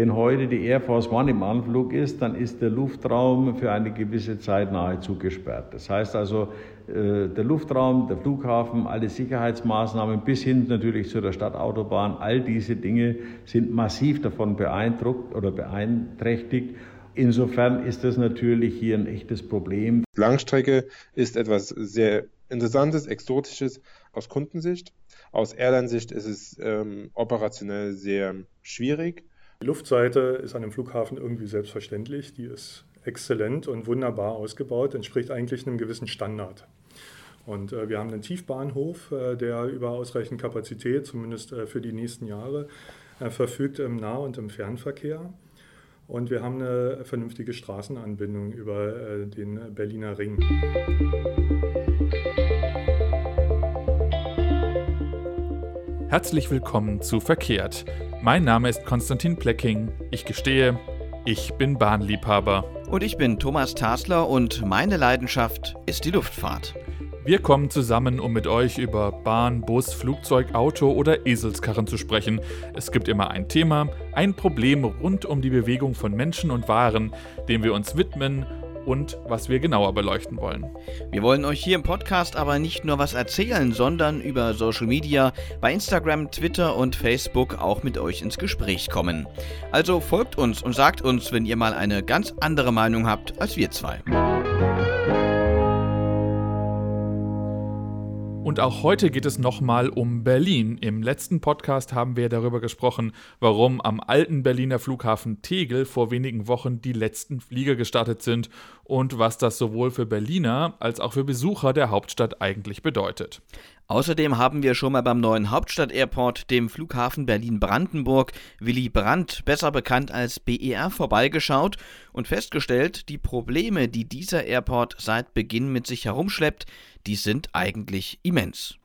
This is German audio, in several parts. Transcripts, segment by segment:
Wenn heute die Air Force One im Anflug ist, dann ist der Luftraum für eine gewisse Zeit nahezu gesperrt. Das heißt also, äh, der Luftraum, der Flughafen, alle Sicherheitsmaßnahmen bis hin natürlich zu der Stadtautobahn, all diese Dinge sind massiv davon beeindruckt oder beeinträchtigt. Insofern ist das natürlich hier ein echtes Problem. Langstrecke ist etwas sehr Interessantes, Exotisches aus Kundensicht. Aus Airline-Sicht ist es ähm, operationell sehr schwierig. Die Luftseite ist an dem Flughafen irgendwie selbstverständlich. Die ist exzellent und wunderbar ausgebaut, entspricht eigentlich einem gewissen Standard. Und äh, wir haben einen Tiefbahnhof, äh, der über ausreichend Kapazität, zumindest äh, für die nächsten Jahre, äh, verfügt im Nah- und im Fernverkehr. Und wir haben eine vernünftige Straßenanbindung über äh, den Berliner Ring. Herzlich willkommen zu Verkehrt. Mein Name ist Konstantin Plecking. Ich gestehe, ich bin Bahnliebhaber. Und ich bin Thomas Tasler und meine Leidenschaft ist die Luftfahrt. Wir kommen zusammen, um mit euch über Bahn, Bus, Flugzeug, Auto oder Eselskarren zu sprechen. Es gibt immer ein Thema, ein Problem rund um die Bewegung von Menschen und Waren, dem wir uns widmen und was wir genauer beleuchten wollen. Wir wollen euch hier im Podcast aber nicht nur was erzählen, sondern über Social Media, bei Instagram, Twitter und Facebook auch mit euch ins Gespräch kommen. Also folgt uns und sagt uns, wenn ihr mal eine ganz andere Meinung habt als wir zwei. Und auch heute geht es nochmal um Berlin. Im letzten Podcast haben wir darüber gesprochen, warum am alten Berliner Flughafen Tegel vor wenigen Wochen die letzten Flieger gestartet sind und was das sowohl für Berliner als auch für Besucher der Hauptstadt eigentlich bedeutet. Außerdem haben wir schon mal beim neuen Hauptstadt-Airport, dem Flughafen Berlin-Brandenburg, Willy Brandt, besser bekannt als BER, vorbeigeschaut und festgestellt, die Probleme, die dieser Airport seit Beginn mit sich herumschleppt, die sind eigentlich immens.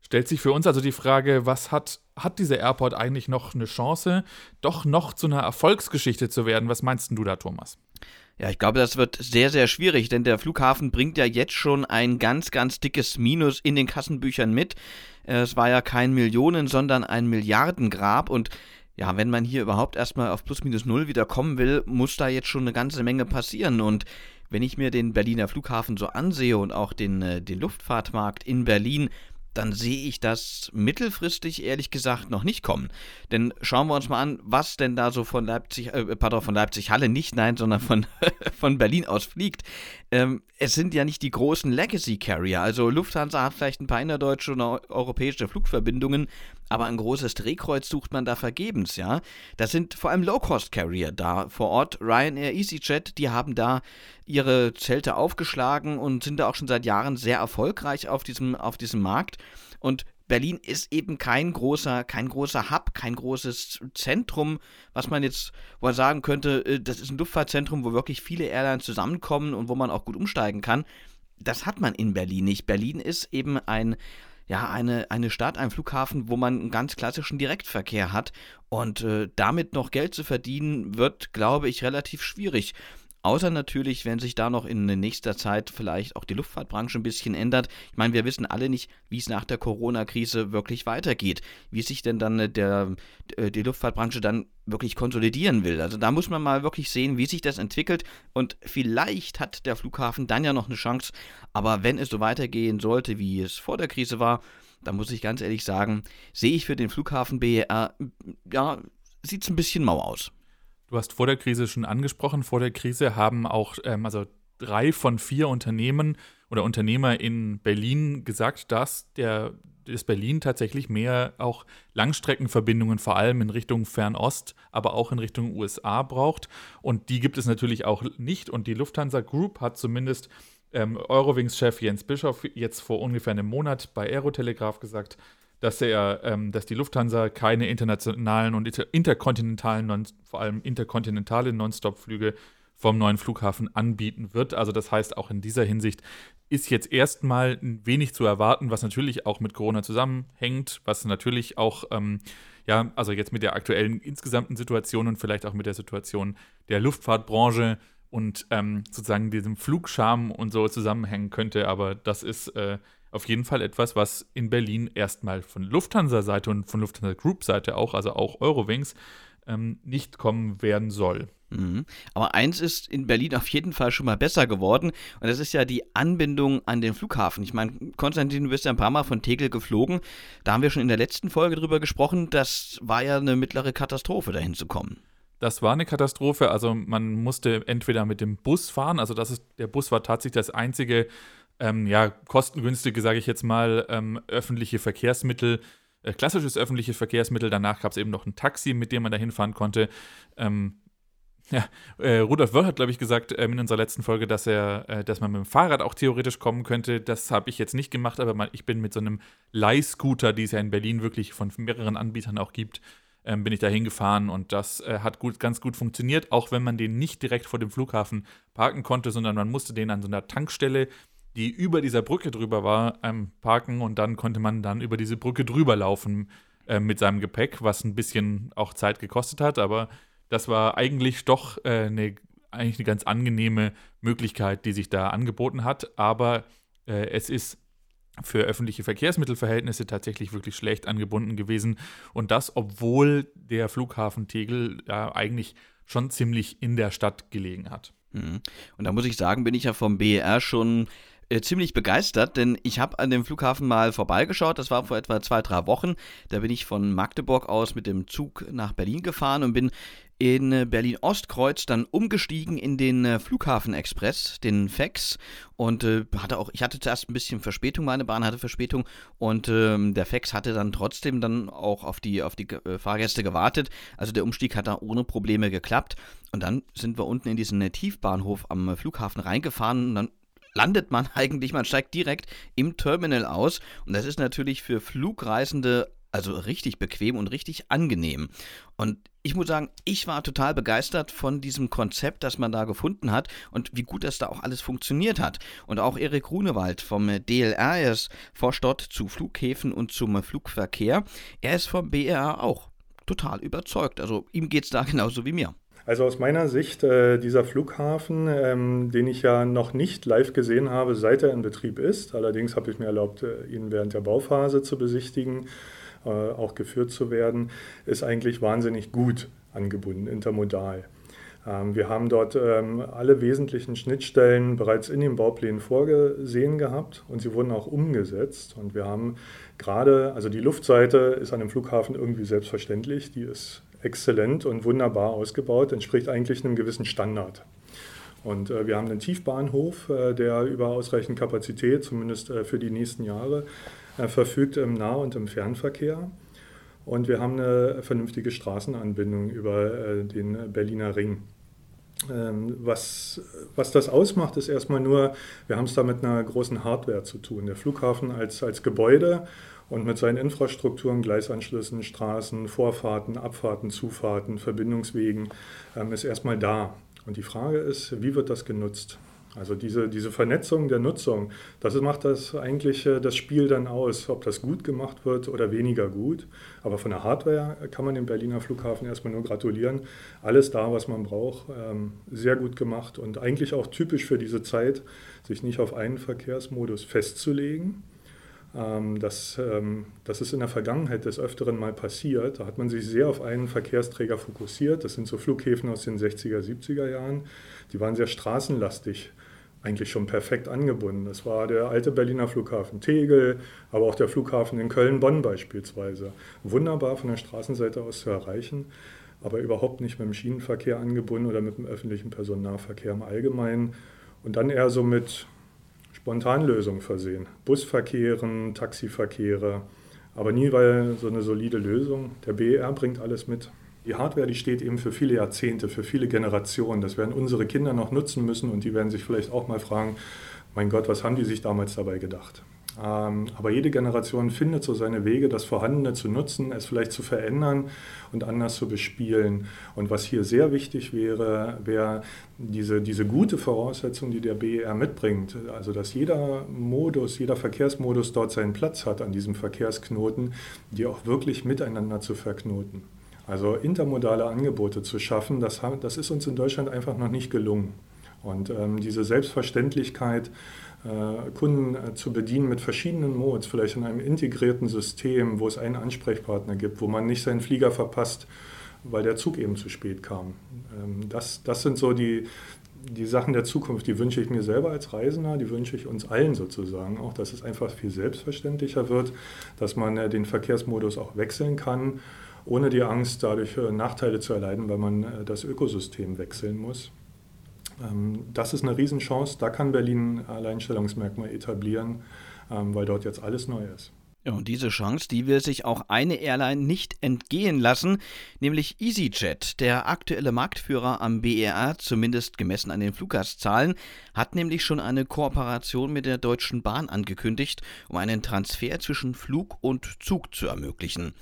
Stellt sich für uns also die Frage, was hat, hat dieser Airport eigentlich noch eine Chance, doch noch zu einer Erfolgsgeschichte zu werden? Was meinst du da, Thomas? Ja, ich glaube, das wird sehr, sehr schwierig, denn der Flughafen bringt ja jetzt schon ein ganz, ganz dickes Minus in den Kassenbüchern mit. Es war ja kein Millionen, sondern ein Milliardengrab und ja, wenn man hier überhaupt erstmal auf plus minus null wieder kommen will, muss da jetzt schon eine ganze Menge passieren und wenn ich mir den Berliner Flughafen so ansehe und auch den, äh, den Luftfahrtmarkt in Berlin, dann sehe ich das mittelfristig ehrlich gesagt noch nicht kommen. Denn schauen wir uns mal an, was denn da so von Leipzig, äh, pardon, von Leipzig-Halle nicht, nein, sondern von, von Berlin aus fliegt. Ähm, es sind ja nicht die großen Legacy-Carrier. Also Lufthansa hat vielleicht ein paar innerdeutsche und europäische Flugverbindungen, aber ein großes Drehkreuz sucht man da vergebens, ja. Das sind vor allem Low-Cost-Carrier da vor Ort. Ryanair, EasyJet, die haben da ihre Zelte aufgeschlagen und sind da auch schon seit Jahren sehr erfolgreich auf diesem, auf diesem Markt. Und Berlin ist eben kein großer, kein großer Hub, kein großes Zentrum, was man jetzt, wo man sagen könnte, äh, das ist ein Luftfahrtzentrum, wo wirklich viele Airlines zusammenkommen und wo man auch gut umsteigen kann. Das hat man in Berlin nicht. Berlin ist eben ein ja, eine, eine Stadt, ein Flughafen, wo man einen ganz klassischen Direktverkehr hat. Und äh, damit noch Geld zu verdienen, wird, glaube ich, relativ schwierig. Außer natürlich, wenn sich da noch in nächster Zeit vielleicht auch die Luftfahrtbranche ein bisschen ändert. Ich meine, wir wissen alle nicht, wie es nach der Corona-Krise wirklich weitergeht. Wie sich denn dann äh, der, äh, die Luftfahrtbranche dann wirklich konsolidieren will. Also da muss man mal wirklich sehen, wie sich das entwickelt. Und vielleicht hat der Flughafen dann ja noch eine Chance. Aber wenn es so weitergehen sollte, wie es vor der Krise war, dann muss ich ganz ehrlich sagen, sehe ich für den Flughafen BER, ja, sieht es ein bisschen mau aus. Du hast vor der Krise schon angesprochen, vor der Krise haben auch ähm, also drei von vier Unternehmen oder Unternehmer in Berlin gesagt, dass der dass Berlin tatsächlich mehr auch Langstreckenverbindungen, vor allem in Richtung Fernost, aber auch in Richtung USA braucht. Und die gibt es natürlich auch nicht. Und die Lufthansa Group hat zumindest ähm, Eurowings-Chef Jens Bischoff jetzt vor ungefähr einem Monat bei Aerotelegraph gesagt, dass er, ähm, dass die Lufthansa keine internationalen und interkontinentalen, non, vor allem interkontinentale Nonstop-Flüge vom neuen Flughafen anbieten wird. Also das heißt, auch in dieser Hinsicht ist jetzt erstmal wenig zu erwarten, was natürlich auch mit Corona zusammenhängt, was natürlich auch, ähm, ja, also jetzt mit der aktuellen insgesamten Situation und vielleicht auch mit der Situation der Luftfahrtbranche und ähm, sozusagen diesem Flugscham und so zusammenhängen könnte. Aber das ist äh, auf jeden Fall etwas, was in Berlin erstmal von Lufthansa-Seite und von Lufthansa Group-Seite auch, also auch Eurowings, ähm, nicht kommen werden soll. Mhm. Aber eins ist in Berlin auf jeden Fall schon mal besser geworden und das ist ja die Anbindung an den Flughafen. Ich meine, Konstantin, du bist ja ein paar Mal von Tegel geflogen. Da haben wir schon in der letzten Folge drüber gesprochen. Das war ja eine mittlere Katastrophe, dahin zu kommen. Das war eine Katastrophe. Also man musste entweder mit dem Bus fahren, also das ist, der Bus war tatsächlich das einzige, ähm, ja, kostengünstige, sage ich jetzt mal, ähm, öffentliche Verkehrsmittel, äh, klassisches öffentliches Verkehrsmittel. Danach gab es eben noch ein Taxi, mit dem man da hinfahren konnte. Ähm, ja, äh, Rudolf Wörth hat, glaube ich, gesagt ähm, in unserer letzten Folge, dass er, äh, dass man mit dem Fahrrad auch theoretisch kommen könnte. Das habe ich jetzt nicht gemacht, aber mal, ich bin mit so einem Leihscooter, die es ja in Berlin wirklich von mehreren Anbietern auch gibt, ähm, bin ich da hingefahren und das äh, hat gut, ganz gut funktioniert, auch wenn man den nicht direkt vor dem Flughafen parken konnte, sondern man musste den an so einer Tankstelle, die über dieser Brücke drüber war, ähm, parken und dann konnte man dann über diese Brücke drüber laufen äh, mit seinem Gepäck, was ein bisschen auch Zeit gekostet hat, aber das war eigentlich doch äh, eine, eigentlich eine ganz angenehme Möglichkeit, die sich da angeboten hat. Aber äh, es ist für öffentliche Verkehrsmittelverhältnisse tatsächlich wirklich schlecht angebunden gewesen. Und das, obwohl der Flughafen Tegel ja eigentlich schon ziemlich in der Stadt gelegen hat. Mhm. Und da muss ich sagen, bin ich ja vom BER schon äh, ziemlich begeistert, denn ich habe an dem Flughafen mal vorbeigeschaut. Das war vor etwa zwei, drei Wochen. Da bin ich von Magdeburg aus mit dem Zug nach Berlin gefahren und bin in äh, Berlin-Ostkreuz dann umgestiegen in den äh, Flughafen-Express, den FEX. Und äh, hatte auch, ich hatte zuerst ein bisschen Verspätung, meine Bahn hatte Verspätung. Und ähm, der FEX hatte dann trotzdem dann auch auf die, auf die äh, Fahrgäste gewartet. Also der Umstieg hat da ohne Probleme geklappt. Und dann sind wir unten in diesen äh, Tiefbahnhof am Flughafen reingefahren und dann landet man eigentlich, man steigt direkt im Terminal aus. Und das ist natürlich für Flugreisende also richtig bequem und richtig angenehm. Und ich muss sagen, ich war total begeistert von diesem Konzept, das man da gefunden hat und wie gut das da auch alles funktioniert hat. Und auch Erik Runewald vom DLR, ist forscht dort zu Flughäfen und zum Flugverkehr. Er ist vom BER auch total überzeugt. Also ihm geht es da genauso wie mir. Also aus meiner Sicht, äh, dieser Flughafen, ähm, den ich ja noch nicht live gesehen habe, seit er in Betrieb ist, allerdings habe ich mir erlaubt, äh, ihn während der Bauphase zu besichtigen, äh, auch geführt zu werden, ist eigentlich wahnsinnig gut angebunden, intermodal. Ähm, wir haben dort ähm, alle wesentlichen Schnittstellen bereits in den Bauplänen vorgesehen gehabt und sie wurden auch umgesetzt. Und wir haben gerade, also die Luftseite ist an dem Flughafen irgendwie selbstverständlich, die ist exzellent und wunderbar ausgebaut, entspricht eigentlich einem gewissen Standard. Und äh, wir haben einen Tiefbahnhof, äh, der über ausreichend Kapazität, zumindest äh, für die nächsten Jahre, er verfügt im Nah- und im Fernverkehr. Und wir haben eine vernünftige Straßenanbindung über äh, den Berliner Ring. Ähm, was, was das ausmacht, ist erstmal nur, wir haben es da mit einer großen Hardware zu tun. Der Flughafen als, als Gebäude und mit seinen Infrastrukturen, Gleisanschlüssen, Straßen, Vorfahrten, Abfahrten, Zufahrten, Verbindungswegen ähm, ist erstmal da. Und die Frage ist, wie wird das genutzt? Also diese, diese Vernetzung der Nutzung, das macht das eigentlich äh, das Spiel dann aus, ob das gut gemacht wird oder weniger gut. Aber von der Hardware kann man dem Berliner Flughafen erstmal nur gratulieren. Alles da, was man braucht, ähm, sehr gut gemacht und eigentlich auch typisch für diese Zeit, sich nicht auf einen Verkehrsmodus festzulegen. Ähm, das, ähm, das ist in der Vergangenheit des Öfteren mal passiert. Da hat man sich sehr auf einen Verkehrsträger fokussiert. Das sind so Flughäfen aus den 60er, 70er Jahren. Die waren sehr straßenlastig eigentlich schon perfekt angebunden. Das war der alte Berliner Flughafen Tegel, aber auch der Flughafen in Köln-Bonn beispielsweise. Wunderbar von der Straßenseite aus zu erreichen, aber überhaupt nicht mit dem Schienenverkehr angebunden oder mit dem öffentlichen Personennahverkehr im Allgemeinen. Und dann eher so mit Spontanlösungen versehen. Busverkehren, Taxiverkehre, aber nie weil so eine solide Lösung. Der BER bringt alles mit. Die Hardware, die steht eben für viele Jahrzehnte, für viele Generationen. Das werden unsere Kinder noch nutzen müssen und die werden sich vielleicht auch mal fragen, mein Gott, was haben die sich damals dabei gedacht? Ähm, aber jede Generation findet so seine Wege, das Vorhandene zu nutzen, es vielleicht zu verändern und anders zu bespielen. Und was hier sehr wichtig wäre, wäre diese, diese gute Voraussetzung, die der BER mitbringt. Also, dass jeder Modus, jeder Verkehrsmodus dort seinen Platz hat an diesem Verkehrsknoten, die auch wirklich miteinander zu verknoten. Also intermodale Angebote zu schaffen, das, das ist uns in Deutschland einfach noch nicht gelungen. Und ähm, diese Selbstverständlichkeit, Kunden äh, zu bedienen mit verschiedenen Modes, vielleicht in einem integrierten System, wo es einen Ansprechpartner gibt, wo man nicht seinen Flieger verpasst, weil der Zug eben zu spät kam. Ähm, das, das sind so die, die Sachen der Zukunft, die wünsche ich mir selber als Reisender, die wünsche ich uns allen sozusagen auch, dass es einfach viel selbstverständlicher wird, dass man äh, den Verkehrsmodus auch wechseln kann, ohne die Angst, dadurch äh, Nachteile zu erleiden, weil man äh, das Ökosystem wechseln muss. Ähm, das ist eine Riesenchance, da kann Berlin ein Alleinstellungsmerkmal etablieren, ähm, weil dort jetzt alles neu ist. Und diese Chance, die will sich auch eine Airline nicht entgehen lassen, nämlich EasyJet. Der aktuelle Marktführer am BER, zumindest gemessen an den Fluggastzahlen, hat nämlich schon eine Kooperation mit der Deutschen Bahn angekündigt, um einen Transfer zwischen Flug und Zug zu ermöglichen.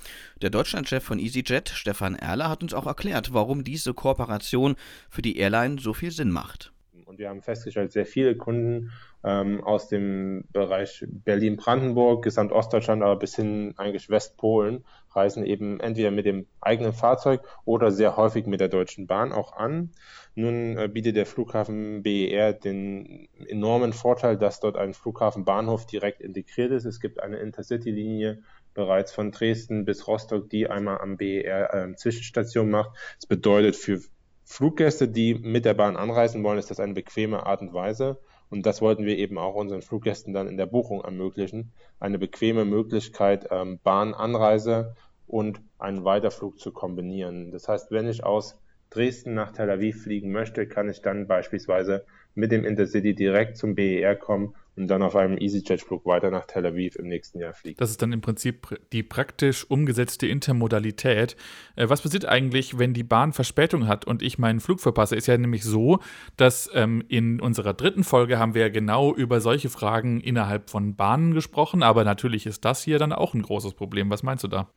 Der Deutschlandchef von EasyJet, Stefan Erler, hat uns auch erklärt, warum diese Kooperation für die Airline so viel Sinn macht. Und wir haben festgestellt, sehr viele Kunden ähm, aus dem Bereich Berlin-Brandenburg, Gesamtostdeutschland, aber bis hin eigentlich Westpolen, reisen eben entweder mit dem eigenen Fahrzeug oder sehr häufig mit der Deutschen Bahn auch an. Nun äh, bietet der Flughafen BER den enormen Vorteil, dass dort ein Flughafenbahnhof direkt integriert ist. Es gibt eine Intercity-Linie bereits von Dresden bis Rostock, die einmal am BER äh, Zwischenstation macht. Das bedeutet für Fluggäste, die mit der Bahn anreisen wollen, ist das eine bequeme Art und Weise. Und das wollten wir eben auch unseren Fluggästen dann in der Buchung ermöglichen. Eine bequeme Möglichkeit, ähm, Bahnanreise und einen Weiterflug zu kombinieren. Das heißt, wenn ich aus Dresden nach Tel Aviv fliegen möchte, kann ich dann beispielsweise mit dem Intercity direkt zum BER kommen und dann auf einem EasyJet-Flug weiter nach Tel Aviv im nächsten Jahr fliegen. Das ist dann im Prinzip die praktisch umgesetzte Intermodalität. Äh, was passiert eigentlich, wenn die Bahn Verspätung hat und ich meinen Flug verpasse? Ist ja nämlich so, dass ähm, in unserer dritten Folge haben wir ja genau über solche Fragen innerhalb von Bahnen gesprochen, aber natürlich ist das hier dann auch ein großes Problem. Was meinst du da?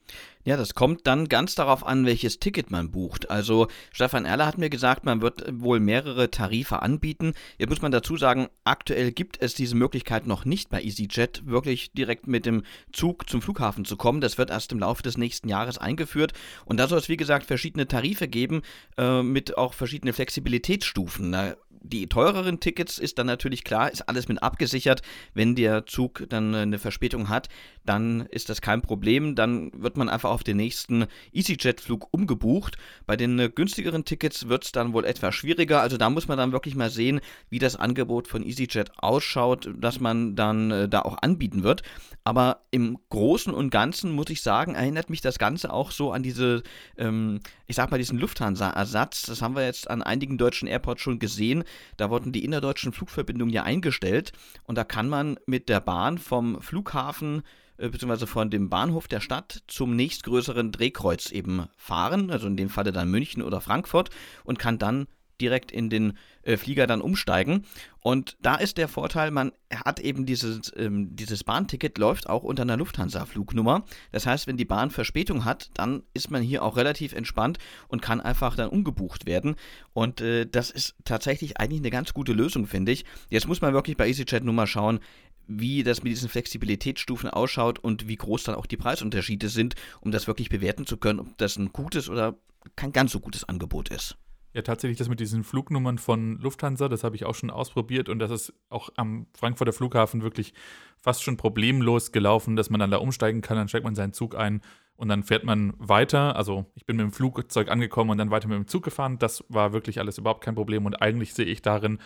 Ja, das kommt dann ganz darauf an, welches Ticket man bucht. Also Stefan Erler hat mir gesagt, man wird wohl mehrere Tarife anbieten. Jetzt muss man dazu sagen, aktuell gibt es diese Möglichkeit noch nicht bei EasyJet, wirklich direkt mit dem Zug zum Flughafen zu kommen. Das wird erst im Laufe des nächsten Jahres eingeführt. Und da soll es, wie gesagt, verschiedene Tarife geben, äh, mit auch verschiedenen Flexibilitätsstufen. Na, die teureren Tickets ist dann natürlich klar, ist alles mit abgesichert. Wenn der Zug dann eine Verspätung hat, dann ist das kein Problem. Dann wird man einfach auf den nächsten EasyJet-Flug umgebucht. Bei den äh, günstigeren Tickets wird es dann wohl etwas schwieriger. Also da muss man dann wirklich mal sehen, wie das Angebot von EasyJet ausschaut, das man dann äh, da auch anbieten wird. Aber im Großen und Ganzen muss ich sagen, erinnert mich das Ganze auch so an diese, ähm, ich sag mal, diesen Lufthansa-Ersatz. Das haben wir jetzt an einigen deutschen Airports schon gesehen. Da wurden die innerdeutschen Flugverbindungen ja eingestellt und da kann man mit der Bahn vom Flughafen äh, beziehungsweise von dem Bahnhof der Stadt zum nächstgrößeren Drehkreuz eben fahren, also in dem Falle dann München oder Frankfurt und kann dann direkt in den äh, Flieger dann umsteigen. Und da ist der Vorteil, man hat eben dieses, ähm, dieses Bahnticket, läuft auch unter einer Lufthansa-Flugnummer. Das heißt, wenn die Bahn Verspätung hat, dann ist man hier auch relativ entspannt und kann einfach dann umgebucht werden. Und äh, das ist tatsächlich eigentlich eine ganz gute Lösung, finde ich. Jetzt muss man wirklich bei EasyJet nur mal schauen, wie das mit diesen Flexibilitätsstufen ausschaut und wie groß dann auch die Preisunterschiede sind, um das wirklich bewerten zu können, ob das ein gutes oder kein ganz so gutes Angebot ist. Ja, tatsächlich das mit diesen Flugnummern von Lufthansa, das habe ich auch schon ausprobiert und das ist auch am Frankfurter Flughafen wirklich fast schon problemlos gelaufen, dass man dann da umsteigen kann, dann steigt man seinen Zug ein und dann fährt man weiter. Also ich bin mit dem Flugzeug angekommen und dann weiter mit dem Zug gefahren. Das war wirklich alles überhaupt kein Problem und eigentlich sehe ich darin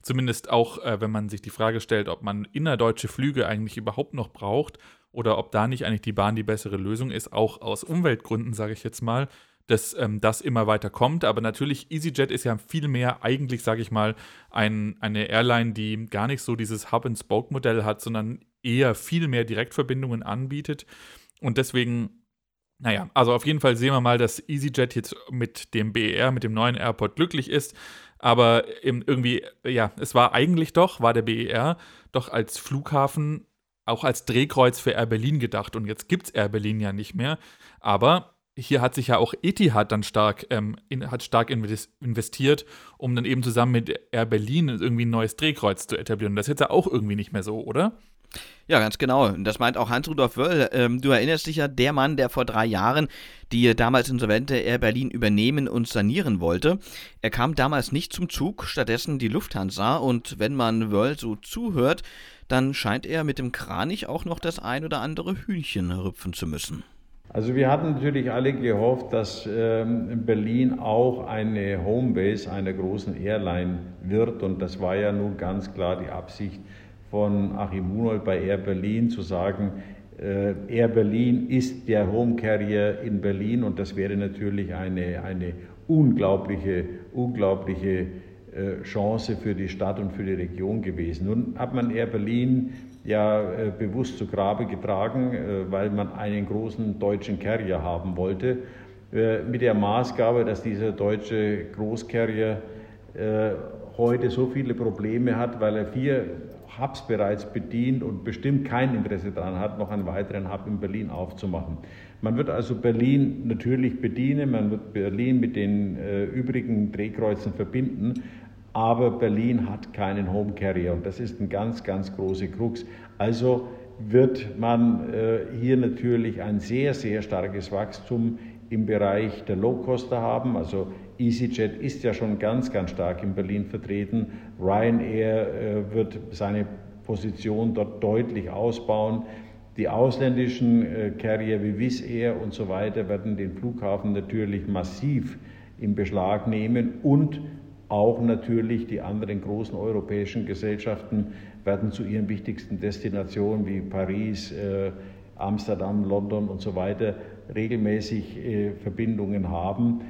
zumindest auch, äh, wenn man sich die Frage stellt, ob man innerdeutsche Flüge eigentlich überhaupt noch braucht oder ob da nicht eigentlich die Bahn die bessere Lösung ist, auch aus Umweltgründen, sage ich jetzt mal, dass ähm, das immer weiter kommt. Aber natürlich, EasyJet ist ja viel mehr eigentlich, sage ich mal, ein, eine Airline, die gar nicht so dieses Hub-and-Spoke-Modell hat, sondern eher viel mehr Direktverbindungen anbietet. Und deswegen naja, also auf jeden Fall sehen wir mal, dass EasyJet jetzt mit dem BER, mit dem neuen Airport glücklich ist. Aber irgendwie, ja, es war eigentlich doch, war der BER doch als Flughafen, auch als Drehkreuz für Air Berlin gedacht. Und jetzt gibt es Air Berlin ja nicht mehr. Aber hier hat sich ja auch Etihad dann stark, ähm, in, hat stark investiert, um dann eben zusammen mit Air Berlin irgendwie ein neues Drehkreuz zu etablieren. Das ist jetzt ja auch irgendwie nicht mehr so, oder? Ja, ganz genau. Das meint auch Hans-Rudolf Wöll. Ähm, du erinnerst dich ja, der Mann, der vor drei Jahren die damals insolvente Air Berlin übernehmen und sanieren wollte. Er kam damals nicht zum Zug, stattdessen die Lufthansa. Und wenn man Wöll so zuhört, dann scheint er mit dem Kranich auch noch das ein oder andere Hühnchen rüpfen zu müssen. Also wir hatten natürlich alle gehofft, dass ähm, Berlin auch eine Homebase einer großen Airline wird und das war ja nun ganz klar die Absicht von Achim Hunold bei Air Berlin zu sagen, äh, Air Berlin ist der Home Carrier in Berlin und das wäre natürlich eine, eine unglaubliche, unglaubliche äh, Chance für die Stadt und für die Region gewesen. Nun hat man Air Berlin ja äh, bewusst zu Grabe getragen, äh, weil man einen großen deutschen Carrier haben wollte, mit der Maßgabe, dass dieser deutsche Großcarrier heute so viele Probleme hat, weil er vier Hubs bereits bedient und bestimmt kein Interesse daran hat, noch einen weiteren Hub in Berlin aufzumachen. Man wird also Berlin natürlich bedienen, man wird Berlin mit den äh, übrigen Drehkreuzen verbinden, aber Berlin hat keinen Home Carrier und das ist ein ganz, ganz große Krux. Also wird man äh, hier natürlich ein sehr, sehr starkes Wachstum im Bereich der Low-Coster haben. Also EasyJet ist ja schon ganz, ganz stark in Berlin vertreten. Ryanair äh, wird seine Position dort deutlich ausbauen. Die ausländischen äh, Carrier wie Wizz Air und so weiter werden den Flughafen natürlich massiv in Beschlag nehmen und auch natürlich die anderen großen europäischen Gesellschaften werden zu ihren wichtigsten Destinationen wie Paris, äh, Amsterdam, London und so weiter regelmäßig äh, Verbindungen haben.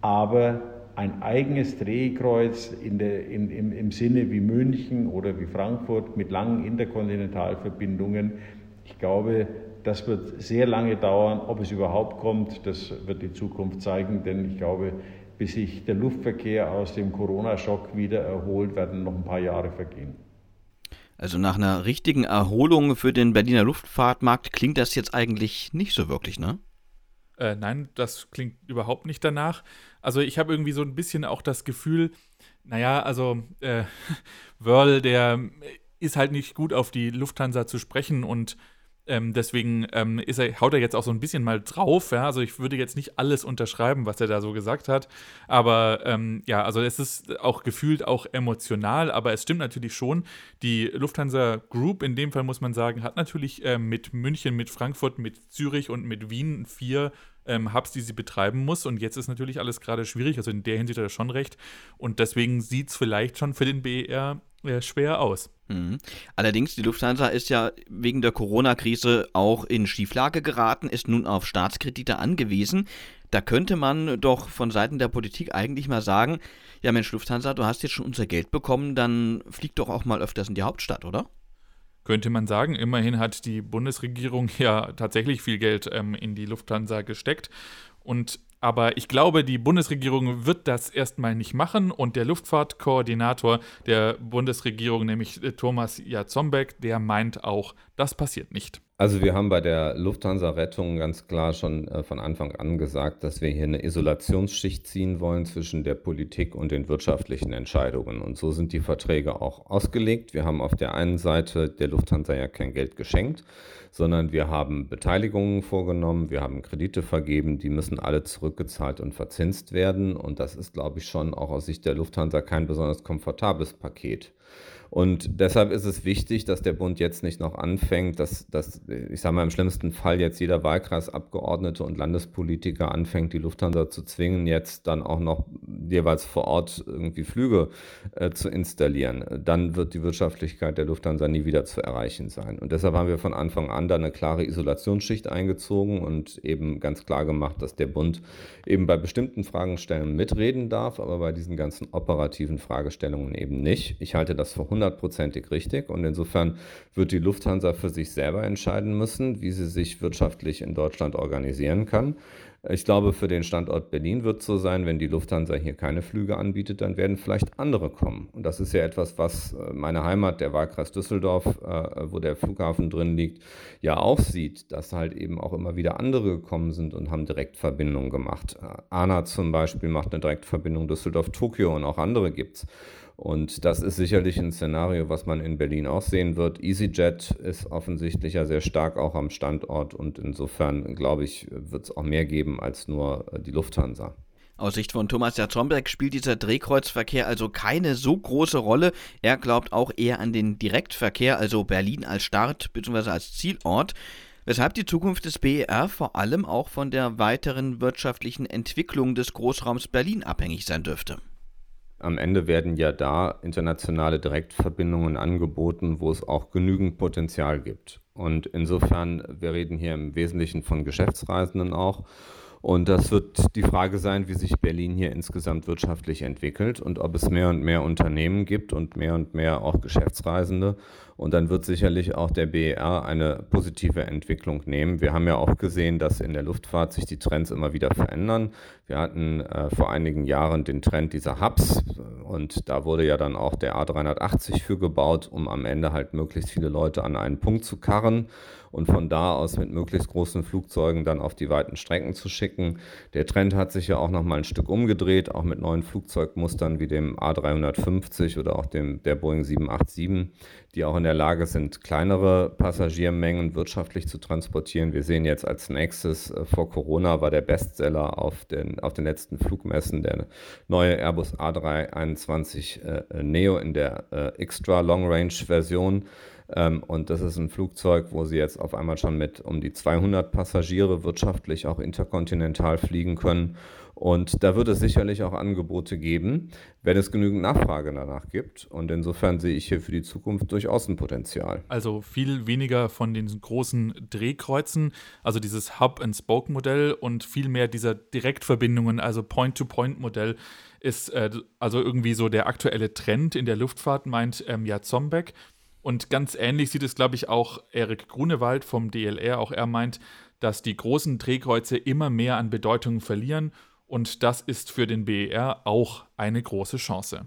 Aber ein eigenes Drehkreuz in der, in, im, im Sinne wie München oder wie Frankfurt mit langen Interkontinentalverbindungen, ich glaube, das wird sehr lange dauern. Ob es überhaupt kommt, das wird die Zukunft zeigen, denn ich glaube, bis sich der Luftverkehr aus dem Corona-Schock wieder erholt, werden noch ein paar Jahre vergehen. Also nach einer richtigen Erholung für den Berliner Luftfahrtmarkt klingt das jetzt eigentlich nicht so wirklich, ne? Äh, nein, das klingt überhaupt nicht danach. Also ich habe irgendwie so ein bisschen auch das Gefühl, naja, also äh, Wörl, der ist halt nicht gut auf die Lufthansa zu sprechen und ähm, deswegen ähm, ist er, haut er jetzt auch so ein bisschen mal drauf. Ja? Also ich würde jetzt nicht alles unterschreiben, was er da so gesagt hat. Aber ähm, ja, also es ist auch gefühlt auch emotional, aber es stimmt natürlich schon. Die Lufthansa Group, in dem Fall muss man sagen, hat natürlich ähm, mit München, mit Frankfurt, mit Zürich und mit Wien vier ähm, Hubs, die sie betreiben muss. Und jetzt ist natürlich alles gerade schwierig. Also in der Hinsicht hat er schon recht. Und deswegen sieht es vielleicht schon für den BER äh, schwer aus. Mhm. Allerdings, die Lufthansa ist ja wegen der Corona-Krise auch in Schieflage geraten, ist nun auf Staatskredite angewiesen. Da könnte man doch von Seiten der Politik eigentlich mal sagen, ja Mensch Lufthansa, du hast jetzt schon unser Geld bekommen, dann flieg doch auch mal öfters in die Hauptstadt, oder? Könnte man sagen. Immerhin hat die Bundesregierung ja tatsächlich viel Geld ähm, in die Lufthansa gesteckt. Und aber ich glaube, die Bundesregierung wird das erstmal nicht machen und der Luftfahrtkoordinator der Bundesregierung, nämlich äh, Thomas Jazombek, der meint auch, das passiert nicht. Also wir haben bei der Lufthansa-Rettung ganz klar schon äh, von Anfang an gesagt, dass wir hier eine Isolationsschicht ziehen wollen zwischen der Politik und den wirtschaftlichen Entscheidungen. Und so sind die Verträge auch ausgelegt. Wir haben auf der einen Seite der Lufthansa ja kein Geld geschenkt, sondern wir haben Beteiligungen vorgenommen, wir haben Kredite vergeben, die müssen alle zurückgezahlt und verzinst werden. Und das ist, glaube ich, schon auch aus Sicht der Lufthansa kein besonders komfortables Paket. Und deshalb ist es wichtig, dass der Bund jetzt nicht noch anfängt, dass, dass ich sage mal im schlimmsten Fall jetzt jeder Wahlkreisabgeordnete und Landespolitiker anfängt, die Lufthansa zu zwingen, jetzt dann auch noch jeweils vor Ort irgendwie Flüge äh, zu installieren. Dann wird die Wirtschaftlichkeit der Lufthansa nie wieder zu erreichen sein. Und deshalb haben wir von Anfang an da eine klare Isolationsschicht eingezogen und eben ganz klar gemacht, dass der Bund eben bei bestimmten Fragestellungen mitreden darf, aber bei diesen ganzen operativen Fragestellungen eben nicht. Ich halte das für 100 hundertprozentig richtig. Und insofern wird die Lufthansa für sich selber entscheiden müssen, wie sie sich wirtschaftlich in Deutschland organisieren kann. Ich glaube, für den Standort Berlin wird es so sein, wenn die Lufthansa hier keine Flüge anbietet, dann werden vielleicht andere kommen. Und das ist ja etwas, was äh, meine Heimat, der Wahlkreis Düsseldorf, äh, wo der Flughafen drin liegt, ja auch sieht, dass halt eben auch immer wieder andere gekommen sind und haben Direktverbindungen gemacht. Äh, ANA zum Beispiel macht eine Direktverbindung Düsseldorf-Tokio und auch andere gibt es. Und das ist sicherlich ein Szenario, was man in Berlin auch sehen wird. EasyJet ist offensichtlich ja sehr stark auch am Standort und insofern, glaube ich, wird es auch mehr geben als nur äh, die Lufthansa. Aus Sicht von Thomas Jatzomberg spielt dieser Drehkreuzverkehr also keine so große Rolle. Er glaubt auch eher an den Direktverkehr, also Berlin als Start bzw. als Zielort. Weshalb die Zukunft des BER vor allem auch von der weiteren wirtschaftlichen Entwicklung des Großraums Berlin abhängig sein dürfte. Am Ende werden ja da internationale Direktverbindungen angeboten, wo es auch genügend Potenzial gibt. Und insofern, wir reden hier im Wesentlichen von Geschäftsreisenden auch. Und das wird die Frage sein, wie sich Berlin hier insgesamt wirtschaftlich entwickelt und ob es mehr und mehr Unternehmen gibt und mehr und mehr auch Geschäftsreisende. Und dann wird sicherlich auch der BER eine positive Entwicklung nehmen. Wir haben ja auch gesehen, dass in der Luftfahrt sich die Trends immer wieder verändern. Wir hatten äh, vor einigen Jahren den Trend dieser Hubs und da wurde ja dann auch der A380 für gebaut, um am Ende halt möglichst viele Leute an einen Punkt zu karren und von da aus mit möglichst großen Flugzeugen dann auf die weiten Strecken zu schicken. Der Trend hat sich ja auch noch mal ein Stück umgedreht, auch mit neuen Flugzeugmustern wie dem A350 oder auch dem der Boeing 787, die auch in der Lage sind, kleinere Passagiermengen wirtschaftlich zu transportieren. Wir sehen jetzt als nächstes äh, vor Corona war der Bestseller auf den, auf den letzten Flugmessen der neue Airbus A321 äh, Neo in der äh, Extra Long Range Version. Ähm, und das ist ein Flugzeug, wo sie jetzt auf einmal schon mit um die 200 Passagiere wirtschaftlich auch interkontinental fliegen können. Und da wird es sicherlich auch Angebote geben, wenn es genügend Nachfrage danach gibt. Und insofern sehe ich hier für die Zukunft durchaus ein Potenzial. Also viel weniger von den großen Drehkreuzen, also dieses Hub-and-Spoke-Modell und viel mehr dieser Direktverbindungen, also Point-to-Point-Modell ist äh, also irgendwie so der aktuelle Trend in der Luftfahrt, meint ähm, ja Zombeck. Und ganz ähnlich sieht es, glaube ich, auch Erik Grunewald vom DLR. Auch er meint, dass die großen Drehkreuze immer mehr an Bedeutung verlieren. Und das ist für den BER auch eine große Chance.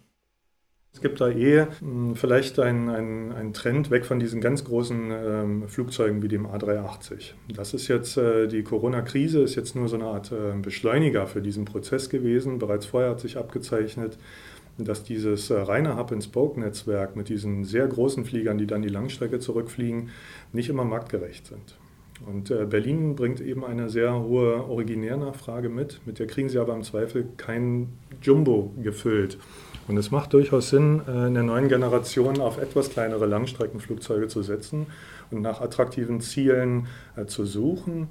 Es gibt da eh hm, vielleicht einen ein Trend weg von diesen ganz großen ähm, Flugzeugen wie dem A380. Das ist jetzt, äh, die Corona-Krise ist jetzt nur so eine Art äh, Beschleuniger für diesen Prozess gewesen. Bereits vorher hat sich abgezeichnet, dass dieses äh, reine Hub-and-Spoke-Netzwerk mit diesen sehr großen Fliegern, die dann die Langstrecke zurückfliegen, nicht immer marktgerecht sind. Und äh, Berlin bringt eben eine sehr hohe Originärnachfrage mit, mit der kriegen sie aber im Zweifel kein Jumbo gefüllt. Und es macht durchaus Sinn, äh, in der neuen Generation auf etwas kleinere Langstreckenflugzeuge zu setzen und nach attraktiven Zielen zu suchen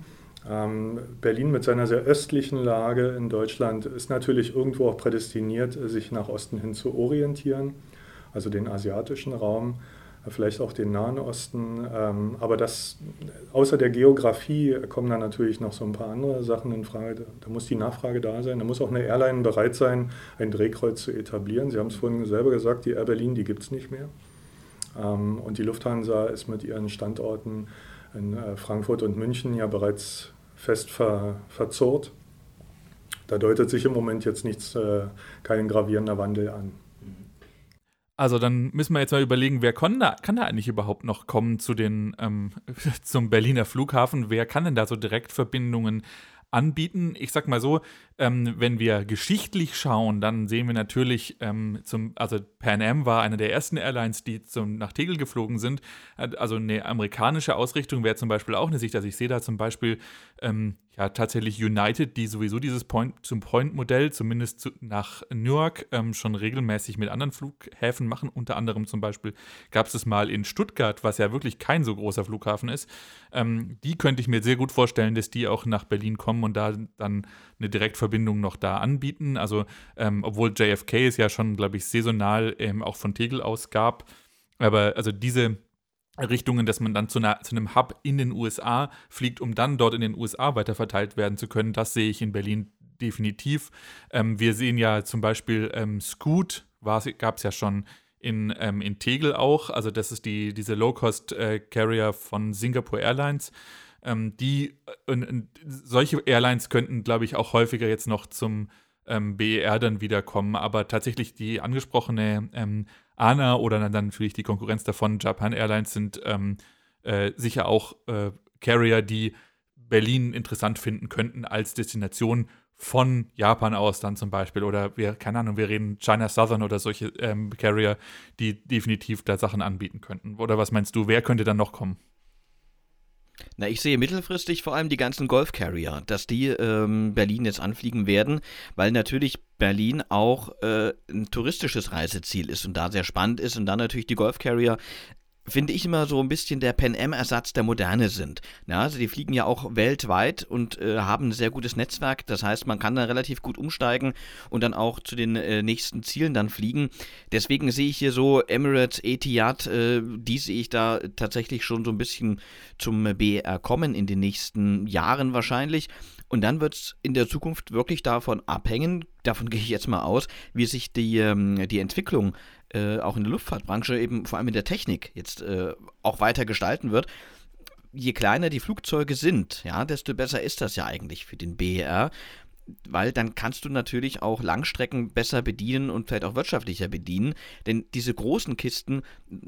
Berlin mit seiner sehr östlichen Lage in Deutschland ist natürlich irgendwo auch prädestiniert, sich nach Osten hin zu orientieren, also den asiatischen Raum, vielleicht auch den Nahen Osten. Ähm, aber das, außer der Geografie kommen da natürlich noch so ein paar andere Sachen in Frage. Da muss die Nachfrage da sein. Da muss auch eine Airline bereit sein, ein Drehkreuz zu etablieren. Sie haben es vorhin selber gesagt, die Air Berlin, die gibt es nicht mehr. Ähm, und die Lufthansa ist mit ihren Standorten in äh, Frankfurt und München ja bereits fest ver, verzurrt. Da deutet sich im Moment jetzt nichts, äh, kein gravierender Wandel an. Also dann müssen wir jetzt mal überlegen, wer kann da, kann da eigentlich überhaupt noch kommen zu den, ähm, zum Berliner Flughafen? Wer kann denn da so Direktverbindungen anbieten. Ich sag mal so, ähm, wenn wir geschichtlich schauen, dann sehen wir natürlich, ähm, zum, also Pan Am war eine der ersten Airlines, die zum, nach Tegel geflogen sind. Also eine amerikanische Ausrichtung wäre zum Beispiel auch eine Sicht. Also ich sehe da zum Beispiel ähm, ja tatsächlich United, die sowieso dieses Point zum Point-Modell, zumindest zu, nach Newark, ähm, schon regelmäßig mit anderen Flughäfen machen. Unter anderem zum Beispiel gab es das mal in Stuttgart, was ja wirklich kein so großer Flughafen ist. Ähm, die könnte ich mir sehr gut vorstellen, dass die auch nach Berlin kommen und da dann eine Direktverbindung noch da anbieten. Also ähm, obwohl JFK es ja schon, glaube ich, saisonal ähm, auch von Tegel aus gab. Aber also diese Richtungen, dass man dann zu, einer, zu, einem Hub in den USA fliegt, um dann dort in den USA weiter verteilt werden zu können. Das sehe ich in Berlin definitiv. Ähm, wir sehen ja zum Beispiel ähm, Scoot, gab es ja schon in, ähm, in Tegel auch. Also das ist die, diese Low-Cost-Carrier äh, von Singapore Airlines. Ähm, die, äh, solche Airlines könnten, glaube ich, auch häufiger jetzt noch zum ähm, BER dann wiederkommen. Aber tatsächlich die angesprochene ähm, ANA oder dann natürlich die Konkurrenz davon, Japan Airlines, sind ähm, äh, sicher auch äh, Carrier, die Berlin interessant finden könnten als Destination von Japan aus dann zum Beispiel oder wir, keine Ahnung, wir reden China Southern oder solche ähm, Carrier, die definitiv da Sachen anbieten könnten. Oder was meinst du, wer könnte dann noch kommen? Na, ich sehe mittelfristig vor allem die ganzen Golf-Carrier, dass die ähm, Berlin jetzt anfliegen werden, weil natürlich Berlin auch äh, ein touristisches Reiseziel ist und da sehr spannend ist und dann natürlich die Golf-Carrier finde ich immer so ein bisschen der Pan Am-Ersatz der Moderne sind. Ja, also die fliegen ja auch weltweit und äh, haben ein sehr gutes Netzwerk. Das heißt, man kann da relativ gut umsteigen und dann auch zu den äh, nächsten Zielen dann fliegen. Deswegen sehe ich hier so Emirates, Etihad, äh, die sehe ich da tatsächlich schon so ein bisschen zum BR kommen in den nächsten Jahren wahrscheinlich. Und dann wird es in der Zukunft wirklich davon abhängen, davon gehe ich jetzt mal aus, wie sich die, ähm, die Entwicklung äh, auch in der Luftfahrtbranche, eben vor allem in der Technik, jetzt äh, auch weiter gestalten wird. Je kleiner die Flugzeuge sind, ja, desto besser ist das ja eigentlich für den BER weil dann kannst du natürlich auch Langstrecken besser bedienen und vielleicht auch wirtschaftlicher bedienen. Denn diese großen Kisten,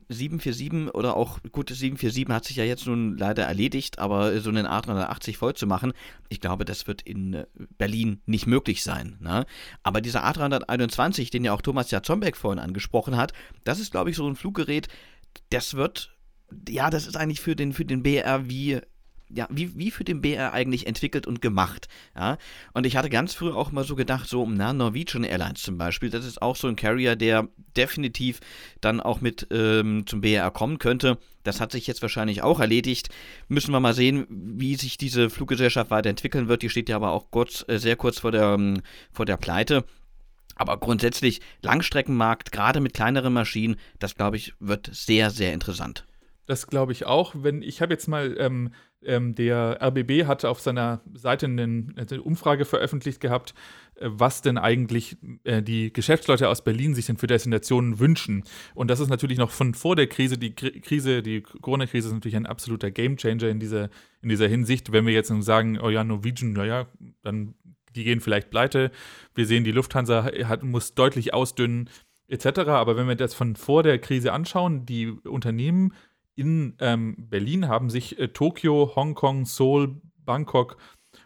747 oder auch, gut, 747 hat sich ja jetzt nun leider erledigt, aber so einen A380 voll zu machen, ich glaube, das wird in äh, Berlin nicht möglich sein. Ne? Aber dieser A321, den ja auch Thomas Jatzombeck vorhin angesprochen hat, das ist, glaube ich, so ein Fluggerät, das wird, ja, das ist eigentlich für den, für den BR wie ja, wie, wie für den BR eigentlich entwickelt und gemacht. Ja? Und ich hatte ganz früh auch mal so gedacht, so, na, Norwegian Airlines zum Beispiel, das ist auch so ein Carrier, der definitiv dann auch mit ähm, zum BR kommen könnte. Das hat sich jetzt wahrscheinlich auch erledigt. Müssen wir mal sehen, wie sich diese Fluggesellschaft weiterentwickeln wird. Die steht ja aber auch kurz, äh, sehr kurz vor der, ähm, vor der Pleite. Aber grundsätzlich Langstreckenmarkt, gerade mit kleineren Maschinen, das glaube ich, wird sehr, sehr interessant. Das glaube ich auch. Wenn ich habe jetzt mal ähm, ähm, der RBB hatte auf seiner Seite eine, eine Umfrage veröffentlicht gehabt, äh, was denn eigentlich äh, die Geschäftsleute aus Berlin sich denn für Destinationen wünschen. Und das ist natürlich noch von vor der Krise. Die Krise, die Corona-Krise ist natürlich ein absoluter Gamechanger in dieser, in dieser Hinsicht. Wenn wir jetzt sagen, oh ja, Norwegian, naja, dann die gehen vielleicht pleite. Wir sehen, die Lufthansa hat, muss deutlich ausdünnen, etc. Aber wenn wir das von vor der Krise anschauen, die Unternehmen in ähm, Berlin haben sich äh, Tokio, Hongkong, Seoul, Bangkok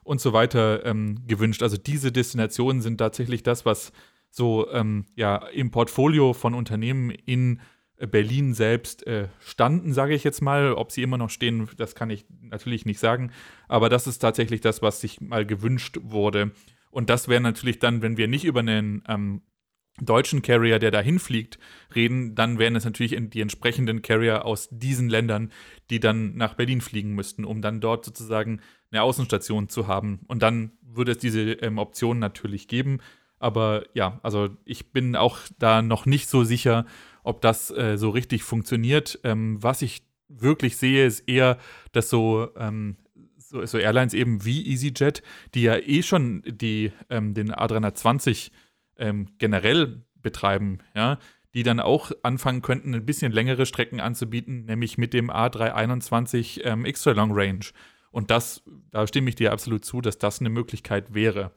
und so weiter ähm, gewünscht. Also diese Destinationen sind tatsächlich das, was so ähm, ja, im Portfolio von Unternehmen in äh, Berlin selbst äh, standen, sage ich jetzt mal. Ob sie immer noch stehen, das kann ich natürlich nicht sagen. Aber das ist tatsächlich das, was sich mal gewünscht wurde. Und das wäre natürlich dann, wenn wir nicht über einen ähm, deutschen Carrier, der dahin fliegt, reden, dann wären es natürlich die entsprechenden Carrier aus diesen Ländern, die dann nach Berlin fliegen müssten, um dann dort sozusagen eine Außenstation zu haben. Und dann würde es diese ähm, Option natürlich geben. Aber ja, also ich bin auch da noch nicht so sicher, ob das äh, so richtig funktioniert. Ähm, was ich wirklich sehe, ist eher, dass so, ähm, so, so, Airlines eben wie EasyJet, die ja eh schon die, ähm, den A320 ähm, generell betreiben, ja, die dann auch anfangen könnten, ein bisschen längere Strecken anzubieten, nämlich mit dem A321 ähm, Extra Long Range. Und das, da stimme ich dir absolut zu, dass das eine Möglichkeit wäre.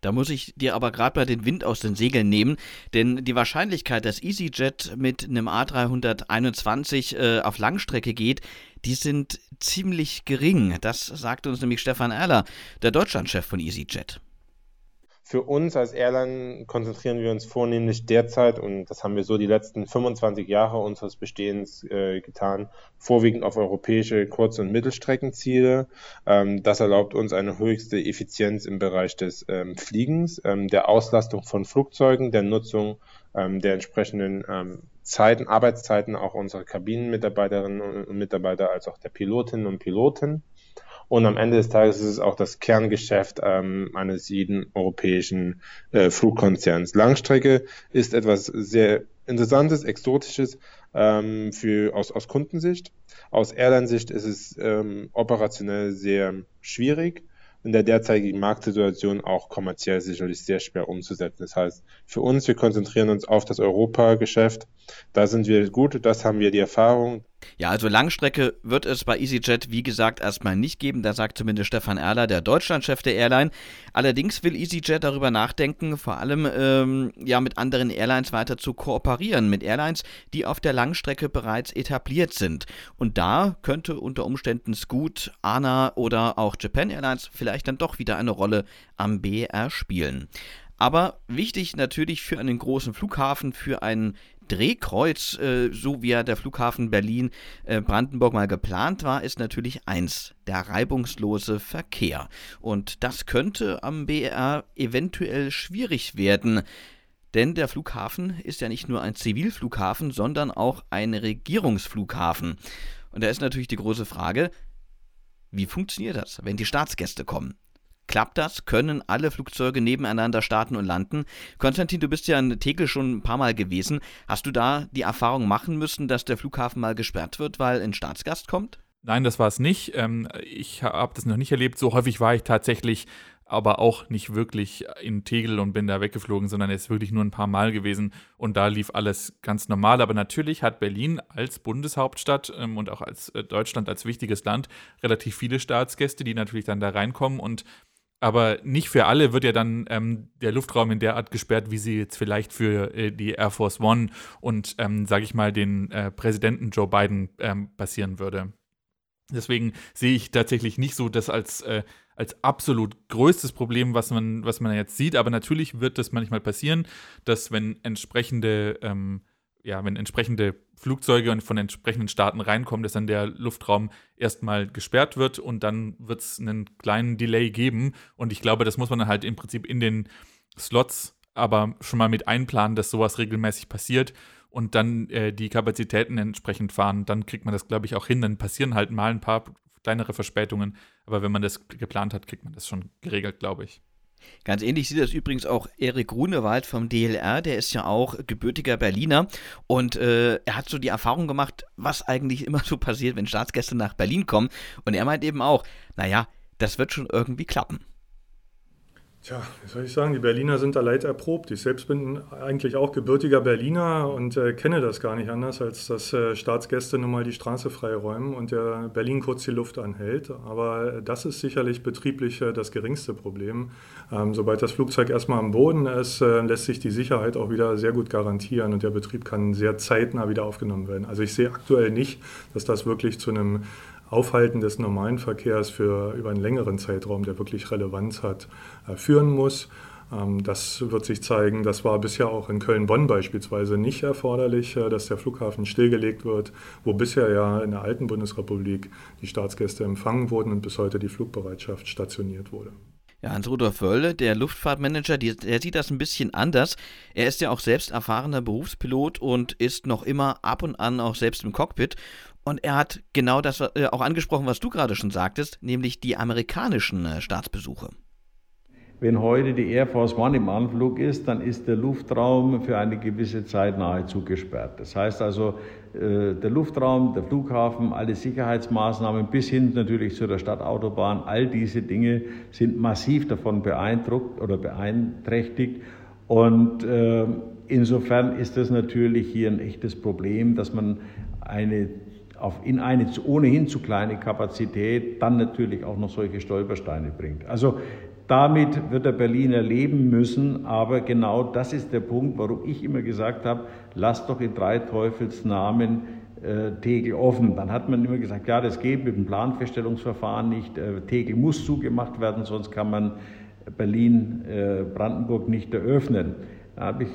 Da muss ich dir aber gerade bei den Wind aus den Segeln nehmen, denn die Wahrscheinlichkeit, dass EasyJet mit einem A321 äh, auf Langstrecke geht, die sind ziemlich gering. Das sagt uns nämlich Stefan Erler, der Deutschlandchef von EasyJet. Für uns als Airline konzentrieren wir uns vornehmlich derzeit, und das haben wir so die letzten 25 Jahre unseres Bestehens äh, getan, vorwiegend auf europäische Kurz- und Mittelstreckenziele. Ähm, das erlaubt uns eine höchste Effizienz im Bereich des ähm, Fliegens, ähm, der Auslastung von Flugzeugen, der Nutzung ähm, der entsprechenden ähm, Zeiten, Arbeitszeiten auch unserer Kabinenmitarbeiterinnen und Mitarbeiter als auch der Pilotinnen und Piloten. Und am Ende des Tages ist es auch das Kerngeschäft ähm, eines jeden europäischen äh, Flugkonzerns. Langstrecke ist etwas sehr Interessantes, Exotisches ähm, für, aus, aus Kundensicht. Aus Airline-Sicht ist es ähm, operationell sehr schwierig in der derzeitigen Marktsituation auch kommerziell sicherlich sehr schwer umzusetzen. Das heißt, für uns, wir konzentrieren uns auf das Europageschäft. Da sind wir gut, das haben wir die Erfahrung. Ja, also Langstrecke wird es bei EasyJet, wie gesagt, erstmal nicht geben. Da sagt zumindest Stefan Erler, der Deutschlandchef der Airline. Allerdings will EasyJet darüber nachdenken, vor allem ähm, ja mit anderen Airlines weiter zu kooperieren. Mit Airlines, die auf der Langstrecke bereits etabliert sind. Und da könnte unter Umständen Scoot, ANA oder auch Japan Airlines vielleicht dann doch wieder eine Rolle am BR spielen. Aber wichtig natürlich für einen großen Flughafen, für einen Drehkreuz, äh, so wie ja der Flughafen Berlin-Brandenburg äh, mal geplant war, ist natürlich eins, der reibungslose Verkehr. Und das könnte am BR eventuell schwierig werden. Denn der Flughafen ist ja nicht nur ein Zivilflughafen, sondern auch ein Regierungsflughafen. Und da ist natürlich die große Frage, wie funktioniert das, wenn die Staatsgäste kommen? Klappt das? Können alle Flugzeuge nebeneinander starten und landen? Konstantin, du bist ja in Tegel schon ein paar Mal gewesen. Hast du da die Erfahrung machen müssen, dass der Flughafen mal gesperrt wird, weil ein Staatsgast kommt? Nein, das war es nicht. Ähm, ich habe das noch nicht erlebt. So häufig war ich tatsächlich aber auch nicht wirklich in Tegel und bin da weggeflogen, sondern es ist wirklich nur ein paar Mal gewesen und da lief alles ganz normal. Aber natürlich hat Berlin als Bundeshauptstadt ähm, und auch als äh, Deutschland als wichtiges Land relativ viele Staatsgäste, die natürlich dann da reinkommen und aber nicht für alle wird ja dann ähm, der Luftraum in der Art gesperrt, wie sie jetzt vielleicht für äh, die Air Force One und, ähm, sage ich mal, den äh, Präsidenten Joe Biden ähm, passieren würde. Deswegen sehe ich tatsächlich nicht so das als, äh, als absolut größtes Problem, was man, was man jetzt sieht. Aber natürlich wird das manchmal passieren, dass wenn entsprechende, ähm, ja, wenn entsprechende Flugzeuge und von entsprechenden Staaten reinkommen, dass dann der Luftraum erstmal gesperrt wird und dann wird es einen kleinen Delay geben. Und ich glaube, das muss man halt im Prinzip in den Slots aber schon mal mit einplanen, dass sowas regelmäßig passiert und dann äh, die Kapazitäten entsprechend fahren, dann kriegt man das, glaube ich, auch hin. Dann passieren halt mal ein paar kleinere Verspätungen, aber wenn man das geplant hat, kriegt man das schon geregelt, glaube ich. Ganz ähnlich sieht das übrigens auch Erik Grunewald vom DLR, der ist ja auch gebürtiger Berliner und äh, er hat so die Erfahrung gemacht, was eigentlich immer so passiert, wenn Staatsgäste nach Berlin kommen und er meint eben auch, naja, das wird schon irgendwie klappen. Tja, wie soll ich sagen, die Berliner sind da leid erprobt. Ich selbst bin eigentlich auch gebürtiger Berliner und äh, kenne das gar nicht anders, als dass äh, Staatsgäste nun mal die Straße freiräumen und der Berlin kurz die Luft anhält. Aber das ist sicherlich betrieblich äh, das geringste Problem. Ähm, sobald das Flugzeug erstmal am Boden ist, äh, lässt sich die Sicherheit auch wieder sehr gut garantieren und der Betrieb kann sehr zeitnah wieder aufgenommen werden. Also ich sehe aktuell nicht, dass das wirklich zu einem Aufhalten des normalen Verkehrs für über einen längeren Zeitraum, der wirklich Relevanz hat, äh, führen muss. Ähm, das wird sich zeigen. Das war bisher auch in Köln-Bonn beispielsweise nicht erforderlich, äh, dass der Flughafen stillgelegt wird, wo bisher ja in der alten Bundesrepublik die Staatsgäste empfangen wurden und bis heute die Flugbereitschaft stationiert wurde. Ja, Hans-Rudolf Wölle, der Luftfahrtmanager, der sieht das ein bisschen anders. Er ist ja auch selbst erfahrener Berufspilot und ist noch immer ab und an auch selbst im Cockpit. Und er hat genau das äh, auch angesprochen, was du gerade schon sagtest, nämlich die amerikanischen äh, Staatsbesuche. Wenn heute die Air Force One im Anflug ist, dann ist der Luftraum für eine gewisse Zeit nahezu gesperrt. Das heißt also, äh, der Luftraum, der Flughafen, alle Sicherheitsmaßnahmen bis hin natürlich zu der Stadtautobahn, all diese Dinge sind massiv davon beeindruckt oder beeinträchtigt. Und äh, insofern ist das natürlich hier ein echtes Problem, dass man eine auf in eine ohnehin zu kleine Kapazität dann natürlich auch noch solche Stolpersteine bringt. Also damit wird der Berliner leben müssen, aber genau das ist der Punkt, warum ich immer gesagt habe, lasst doch in drei Teufelsnamen äh, Tegel offen. Dann hat man immer gesagt, ja, das geht mit dem Planfeststellungsverfahren nicht. Äh, Tegel muss zugemacht werden, sonst kann man Berlin-Brandenburg äh, nicht eröffnen. Da habe ich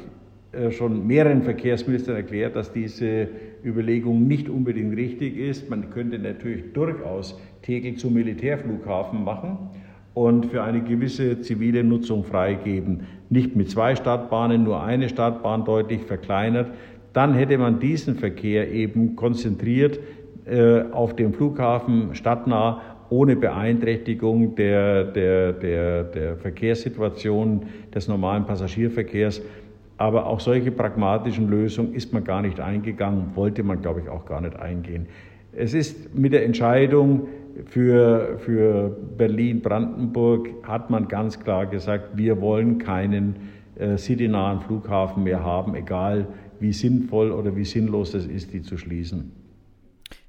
schon mehreren Verkehrsministern erklärt, dass diese Überlegung nicht unbedingt richtig ist. Man könnte natürlich durchaus Tegel zum Militärflughafen machen und für eine gewisse zivile Nutzung freigeben. Nicht mit zwei Startbahnen, nur eine Startbahn deutlich verkleinert. Dann hätte man diesen Verkehr eben konzentriert äh, auf dem Flughafen stadtnah ohne Beeinträchtigung der, der, der, der Verkehrssituation des normalen Passagierverkehrs aber auch solche pragmatischen Lösungen ist man gar nicht eingegangen, wollte man, glaube ich, auch gar nicht eingehen. Es ist mit der Entscheidung für, für Berlin-Brandenburg, hat man ganz klar gesagt, wir wollen keinen äh, citynahen Flughafen mehr haben, egal wie sinnvoll oder wie sinnlos es ist, die zu schließen.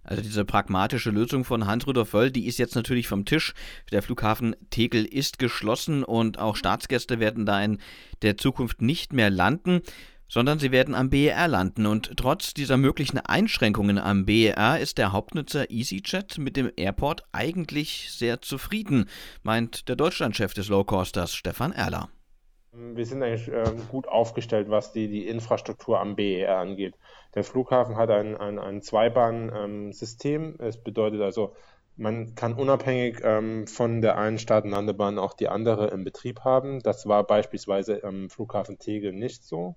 Also diese pragmatische Lösung von Hans-Rudolf Wöll, die ist jetzt natürlich vom Tisch. Der Flughafen Tegel ist geschlossen und auch Staatsgäste werden da in der Zukunft nicht mehr landen sondern sie werden am BER landen. Und trotz dieser möglichen Einschränkungen am BER ist der Hauptnutzer EasyJet mit dem Airport eigentlich sehr zufrieden, meint der Deutschlandchef des Lowcosters Stefan Erler. Wir sind eigentlich äh, gut aufgestellt, was die, die Infrastruktur am BER angeht. Der Flughafen hat ein, ein, ein Zweibahn-System. es bedeutet also, man kann unabhängig ähm, von der einen Staatenlandebahn auch die andere im Betrieb haben. Das war beispielsweise am Flughafen Tegel nicht so.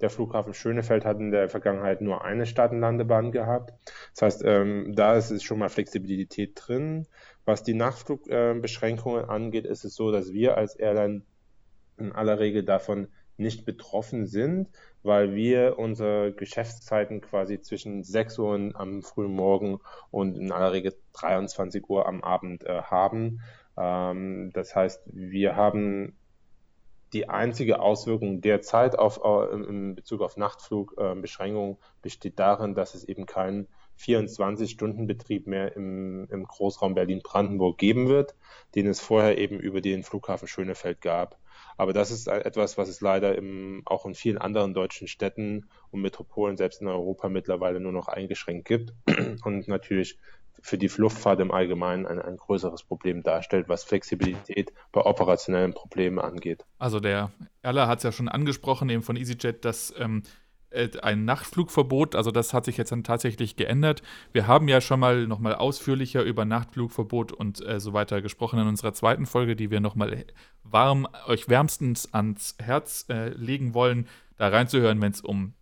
Der Flughafen Schönefeld hat in der Vergangenheit nur eine Staatenlandebahn gehabt. Das heißt, ähm, da ist schon mal Flexibilität drin. Was die Nachtflugbeschränkungen äh, angeht, ist es so, dass wir als Airline in aller Regel davon nicht betroffen sind, weil wir unsere Geschäftszeiten quasi zwischen 6 Uhr am frühen Morgen und in aller Regel 23 Uhr am Abend äh, haben. Ähm, das heißt, wir haben die einzige Auswirkung derzeit auf, äh, in Bezug auf Nachtflugbeschränkungen äh, besteht darin, dass es eben keinen 24-Stunden-Betrieb mehr im, im Großraum Berlin-Brandenburg geben wird, den es vorher eben über den Flughafen Schönefeld gab. Aber das ist etwas, was es leider im, auch in vielen anderen deutschen Städten und Metropolen, selbst in Europa mittlerweile nur noch eingeschränkt gibt und natürlich für die Luftfahrt im Allgemeinen ein, ein größeres Problem darstellt, was Flexibilität bei operationellen Problemen angeht. Also der Erler hat es ja schon angesprochen, eben von EasyJet, dass ähm, äh, ein Nachtflugverbot, also das hat sich jetzt dann tatsächlich geändert. Wir haben ja schon mal nochmal ausführlicher über Nachtflugverbot und äh, so weiter gesprochen in unserer zweiten Folge, die wir nochmal warm, euch wärmstens ans Herz äh, legen wollen, da reinzuhören, wenn es um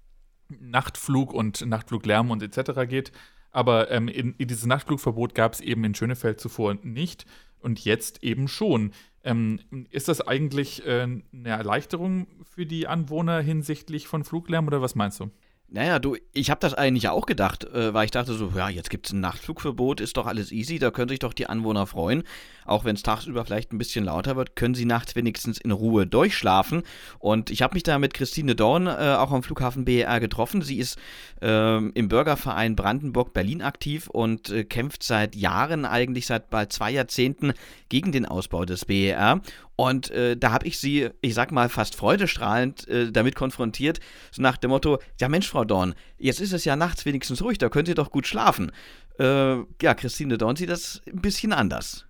Nachtflug und Nachtfluglärm und etc. geht. Aber ähm, in, in dieses Nachtflugverbot gab es eben in Schönefeld zuvor nicht und jetzt eben schon. Ähm, ist das eigentlich äh, eine Erleichterung für die Anwohner hinsichtlich von Fluglärm oder was meinst du? Naja, du, ich habe das eigentlich auch gedacht, äh, weil ich dachte so, ja, jetzt gibt es ein Nachtflugverbot, ist doch alles easy, da können sich doch die Anwohner freuen. Auch wenn es tagsüber vielleicht ein bisschen lauter wird, können sie nachts wenigstens in Ruhe durchschlafen. Und ich habe mich da mit Christine Dorn äh, auch am Flughafen BER getroffen. Sie ist äh, im Bürgerverein Brandenburg-Berlin aktiv und äh, kämpft seit Jahren, eigentlich seit bald zwei Jahrzehnten, gegen den Ausbau des BER. Und äh, da habe ich sie, ich sag mal, fast freudestrahlend äh, damit konfrontiert, so nach dem Motto: Ja, Mensch, Frau Dorn, jetzt ist es ja nachts wenigstens ruhig, da könnt ihr doch gut schlafen. Äh, ja, Christine Dorn sieht das ein bisschen anders.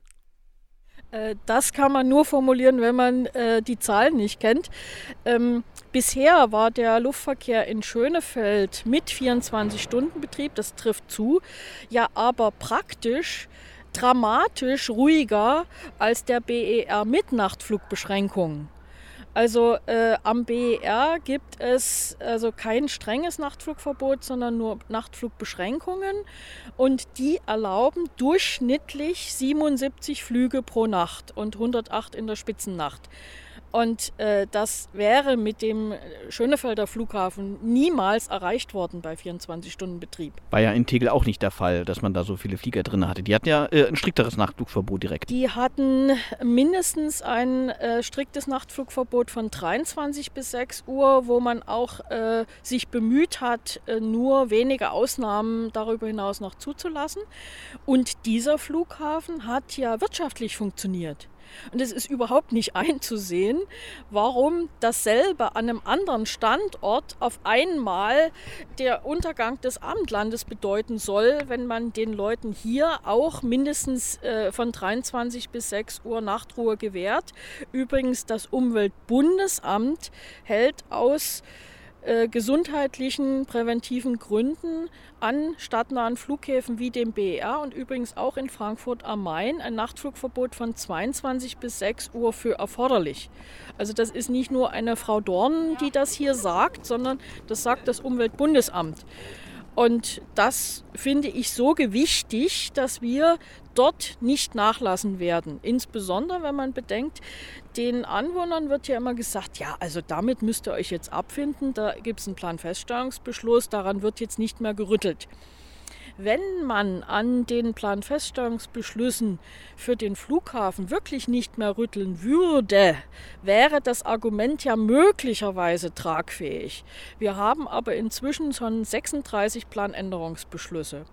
Äh, das kann man nur formulieren, wenn man äh, die Zahlen nicht kennt. Ähm, bisher war der Luftverkehr in Schönefeld mit 24-Stunden-Betrieb, das trifft zu, ja aber praktisch dramatisch ruhiger als der BER mit Nachtflugbeschränkungen. Also äh, am BER gibt es also kein strenges Nachtflugverbot, sondern nur Nachtflugbeschränkungen und die erlauben durchschnittlich 77 Flüge pro Nacht und 108 in der Spitzennacht. Und äh, das wäre mit dem Schönefelder Flughafen niemals erreicht worden bei 24-Stunden-Betrieb. War ja in Tegel auch nicht der Fall, dass man da so viele Flieger drin hatte. Die hatten ja äh, ein strikteres Nachtflugverbot direkt. Die hatten mindestens ein äh, striktes Nachtflugverbot von 23 bis 6 Uhr, wo man auch äh, sich bemüht hat, äh, nur wenige Ausnahmen darüber hinaus noch zuzulassen. Und dieser Flughafen hat ja wirtschaftlich funktioniert. Und es ist überhaupt nicht einzusehen, warum dasselbe an einem anderen Standort auf einmal der Untergang des Abendlandes bedeuten soll, wenn man den Leuten hier auch mindestens äh, von 23 bis 6 Uhr Nachtruhe gewährt. Übrigens, das Umweltbundesamt hält aus äh, gesundheitlichen, präventiven Gründen an stadtnahen Flughäfen wie dem BER und übrigens auch in Frankfurt am Main ein Nachtflugverbot von 22 bis 6 Uhr für erforderlich. Also das ist nicht nur eine Frau Dorn, die das hier sagt, sondern das sagt das Umweltbundesamt. Und das finde ich so gewichtig, dass wir dort nicht nachlassen werden. Insbesondere wenn man bedenkt, den Anwohnern wird ja immer gesagt, ja, also damit müsst ihr euch jetzt abfinden, da gibt es einen Planfeststellungsbeschluss, daran wird jetzt nicht mehr gerüttelt. Wenn man an den Planfeststellungsbeschlüssen für den Flughafen wirklich nicht mehr rütteln würde, wäre das Argument ja möglicherweise tragfähig. Wir haben aber inzwischen schon 36 Planänderungsbeschlüsse.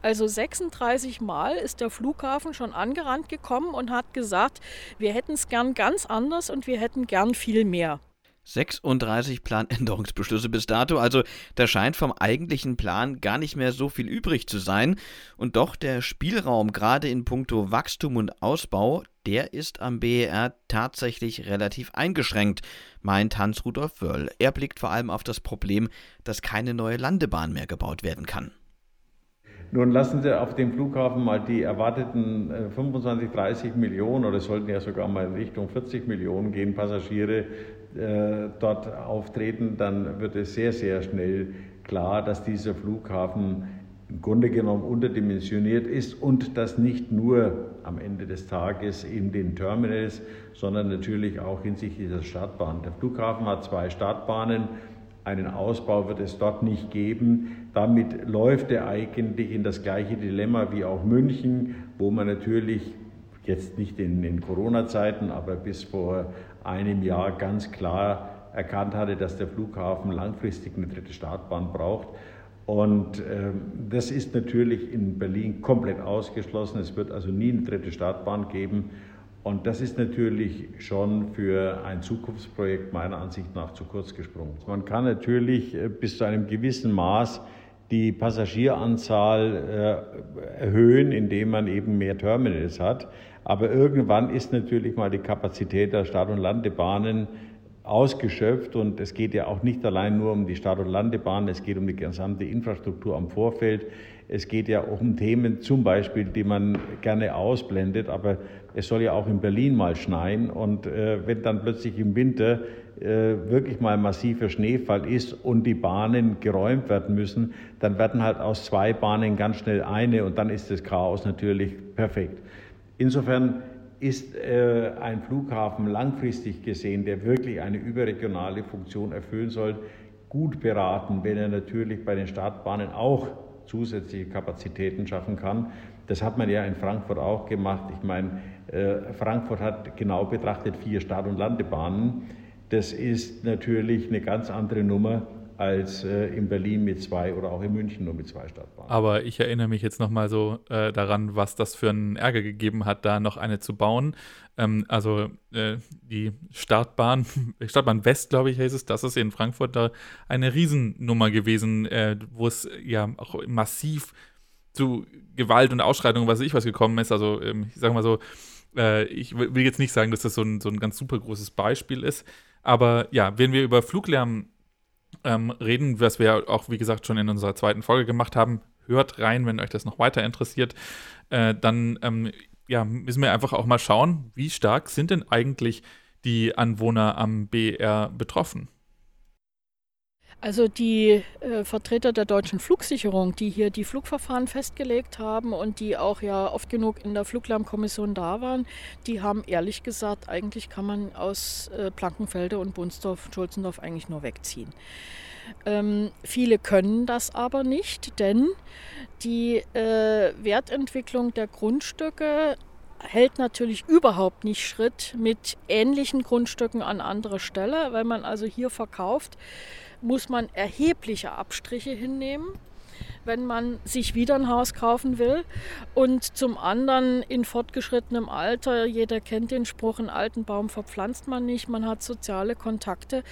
Also 36 Mal ist der Flughafen schon angerannt gekommen und hat gesagt, wir hätten es gern ganz anders und wir hätten gern viel mehr. 36 Planänderungsbeschlüsse bis dato, also da scheint vom eigentlichen Plan gar nicht mehr so viel übrig zu sein. Und doch der Spielraum gerade in puncto Wachstum und Ausbau, der ist am BER tatsächlich relativ eingeschränkt, meint Hans-Rudolf Wöll. Er blickt vor allem auf das Problem, dass keine neue Landebahn mehr gebaut werden kann. Nun lassen Sie auf dem Flughafen mal die erwarteten 25, äh, 30 Millionen oder es sollten ja sogar mal in Richtung 40 Millionen gehen Passagiere äh, dort auftreten, dann wird es sehr, sehr schnell klar, dass dieser Flughafen im Grunde genommen unterdimensioniert ist und das nicht nur am Ende des Tages in den Terminals, sondern natürlich auch hinsichtlich der Startbahn. Der Flughafen hat zwei Startbahnen. Einen Ausbau wird es dort nicht geben. Damit läuft er eigentlich in das gleiche Dilemma wie auch München, wo man natürlich jetzt nicht in, in Corona-Zeiten, aber bis vor einem Jahr ganz klar erkannt hatte, dass der Flughafen langfristig eine dritte Startbahn braucht. Und äh, das ist natürlich in Berlin komplett ausgeschlossen. Es wird also nie eine dritte Startbahn geben. Und das ist natürlich schon für ein Zukunftsprojekt meiner Ansicht nach zu kurz gesprungen. Man kann natürlich äh, bis zu einem gewissen Maß die Passagieranzahl äh, erhöhen, indem man eben mehr Terminals hat. Aber irgendwann ist natürlich mal die Kapazität der Start- und Landebahnen ausgeschöpft und es geht ja auch nicht allein nur um die Start- und Landebahn, es geht um die gesamte Infrastruktur am Vorfeld. Es geht ja auch um Themen zum Beispiel, die man gerne ausblendet, aber es soll ja auch in Berlin mal schneien und äh, wenn dann plötzlich im Winter wirklich mal massiver Schneefall ist und die Bahnen geräumt werden müssen, dann werden halt aus zwei Bahnen ganz schnell eine und dann ist das Chaos natürlich perfekt. Insofern ist äh, ein Flughafen langfristig gesehen, der wirklich eine überregionale Funktion erfüllen soll, gut beraten, wenn er natürlich bei den Startbahnen auch zusätzliche Kapazitäten schaffen kann. Das hat man ja in Frankfurt auch gemacht. Ich meine, äh, Frankfurt hat genau betrachtet vier Start- und Landebahnen. Das ist natürlich eine ganz andere Nummer als äh, in Berlin mit zwei oder auch in München nur mit zwei Stadtbahnen. Aber ich erinnere mich jetzt nochmal so äh, daran, was das für einen Ärger gegeben hat, da noch eine zu bauen. Ähm, also äh, die Startbahn, Startbahn West, glaube ich, heißt es, das ist in Frankfurt da eine Riesennummer gewesen, äh, wo es ja auch massiv zu Gewalt und Ausschreitungen, was weiß ich was gekommen ist. Also ähm, ich sage mal so, äh, ich will jetzt nicht sagen, dass das so ein, so ein ganz super großes Beispiel ist. Aber ja, wenn wir über Fluglärm ähm, reden, was wir auch, wie gesagt, schon in unserer zweiten Folge gemacht haben. Hört rein, wenn euch das noch weiter interessiert. Äh, dann ähm, ja, müssen wir einfach auch mal schauen, wie stark sind denn eigentlich die Anwohner am BR betroffen? Also die äh, Vertreter der deutschen Flugsicherung, die hier die Flugverfahren festgelegt haben und die auch ja oft genug in der Fluglärmkommission da waren, die haben ehrlich gesagt, eigentlich kann man aus äh, Plankenfelde und Bunsdorf Schulzendorf eigentlich nur wegziehen. Ähm, viele können das aber nicht, denn die äh, Wertentwicklung der Grundstücke hält natürlich überhaupt nicht Schritt mit ähnlichen Grundstücken an anderer Stelle, weil man also hier verkauft muss man erhebliche Abstriche hinnehmen wenn man sich wieder ein Haus kaufen will. Und zum anderen in fortgeschrittenem Alter, jeder kennt den Spruch, einen alten Baum verpflanzt man nicht, man hat soziale Kontakte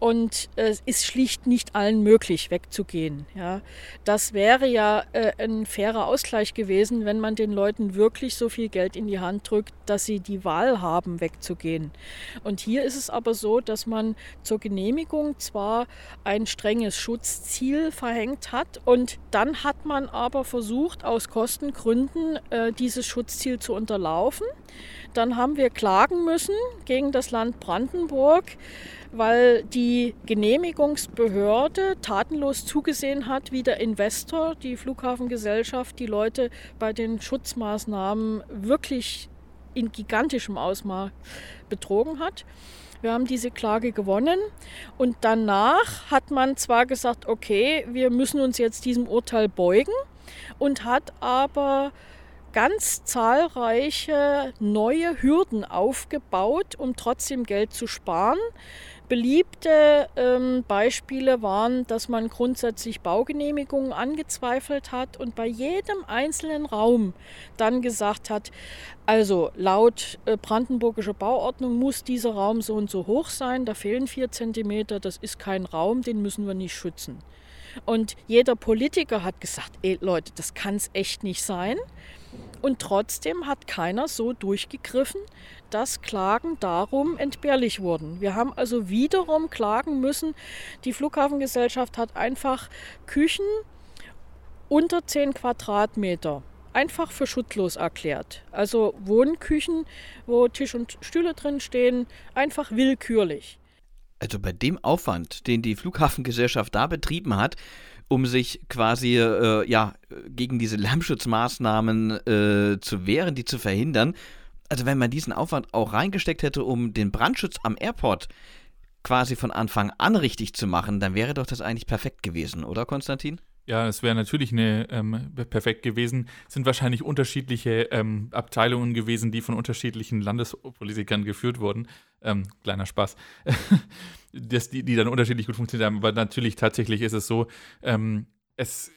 und es ist schlicht nicht allen möglich, wegzugehen. Ja. Das wäre ja äh, ein fairer Ausgleich gewesen, wenn man den Leuten wirklich so viel Geld in die Hand drückt, dass sie die Wahl haben, wegzugehen. Und hier ist es aber so, dass man zur Genehmigung zwar ein strenges Schutzziel verhängt hat und dann hat man aber versucht, aus Kostengründen äh, dieses Schutzziel zu unterlaufen. Dann haben wir klagen müssen gegen das Land Brandenburg, weil die Genehmigungsbehörde tatenlos zugesehen hat, wie der Investor, die Flughafengesellschaft, die Leute bei den Schutzmaßnahmen wirklich in gigantischem Ausmaß betrogen hat. Wir haben diese Klage gewonnen und danach hat man zwar gesagt, okay, wir müssen uns jetzt diesem Urteil beugen und hat aber ganz zahlreiche neue Hürden aufgebaut, um trotzdem Geld zu sparen. Beliebte ähm, Beispiele waren, dass man grundsätzlich Baugenehmigungen angezweifelt hat und bei jedem einzelnen Raum dann gesagt hat, also laut äh, brandenburgischer Bauordnung muss dieser Raum so und so hoch sein, da fehlen vier Zentimeter, das ist kein Raum, den müssen wir nicht schützen. Und jeder Politiker hat gesagt, ey Leute, das kann es echt nicht sein. Und trotzdem hat keiner so durchgegriffen, dass Klagen darum entbehrlich wurden. Wir haben also wiederum klagen müssen. Die Flughafengesellschaft hat einfach Küchen unter 10 Quadratmeter einfach für schutzlos erklärt. Also Wohnküchen, wo Tisch und Stühle drin stehen, einfach willkürlich. Also bei dem Aufwand, den die Flughafengesellschaft da betrieben hat, um sich quasi äh, ja, gegen diese Lärmschutzmaßnahmen äh, zu wehren, die zu verhindern. Also wenn man diesen Aufwand auch reingesteckt hätte, um den Brandschutz am Airport quasi von Anfang an richtig zu machen, dann wäre doch das eigentlich perfekt gewesen, oder Konstantin? Ja, es wäre natürlich eine, ähm, perfekt gewesen. Es sind wahrscheinlich unterschiedliche ähm, Abteilungen gewesen, die von unterschiedlichen Landespolitikern geführt wurden. Ähm, kleiner Spaß. das, die, die dann unterschiedlich gut funktioniert haben. Aber natürlich tatsächlich ist es so, ähm, es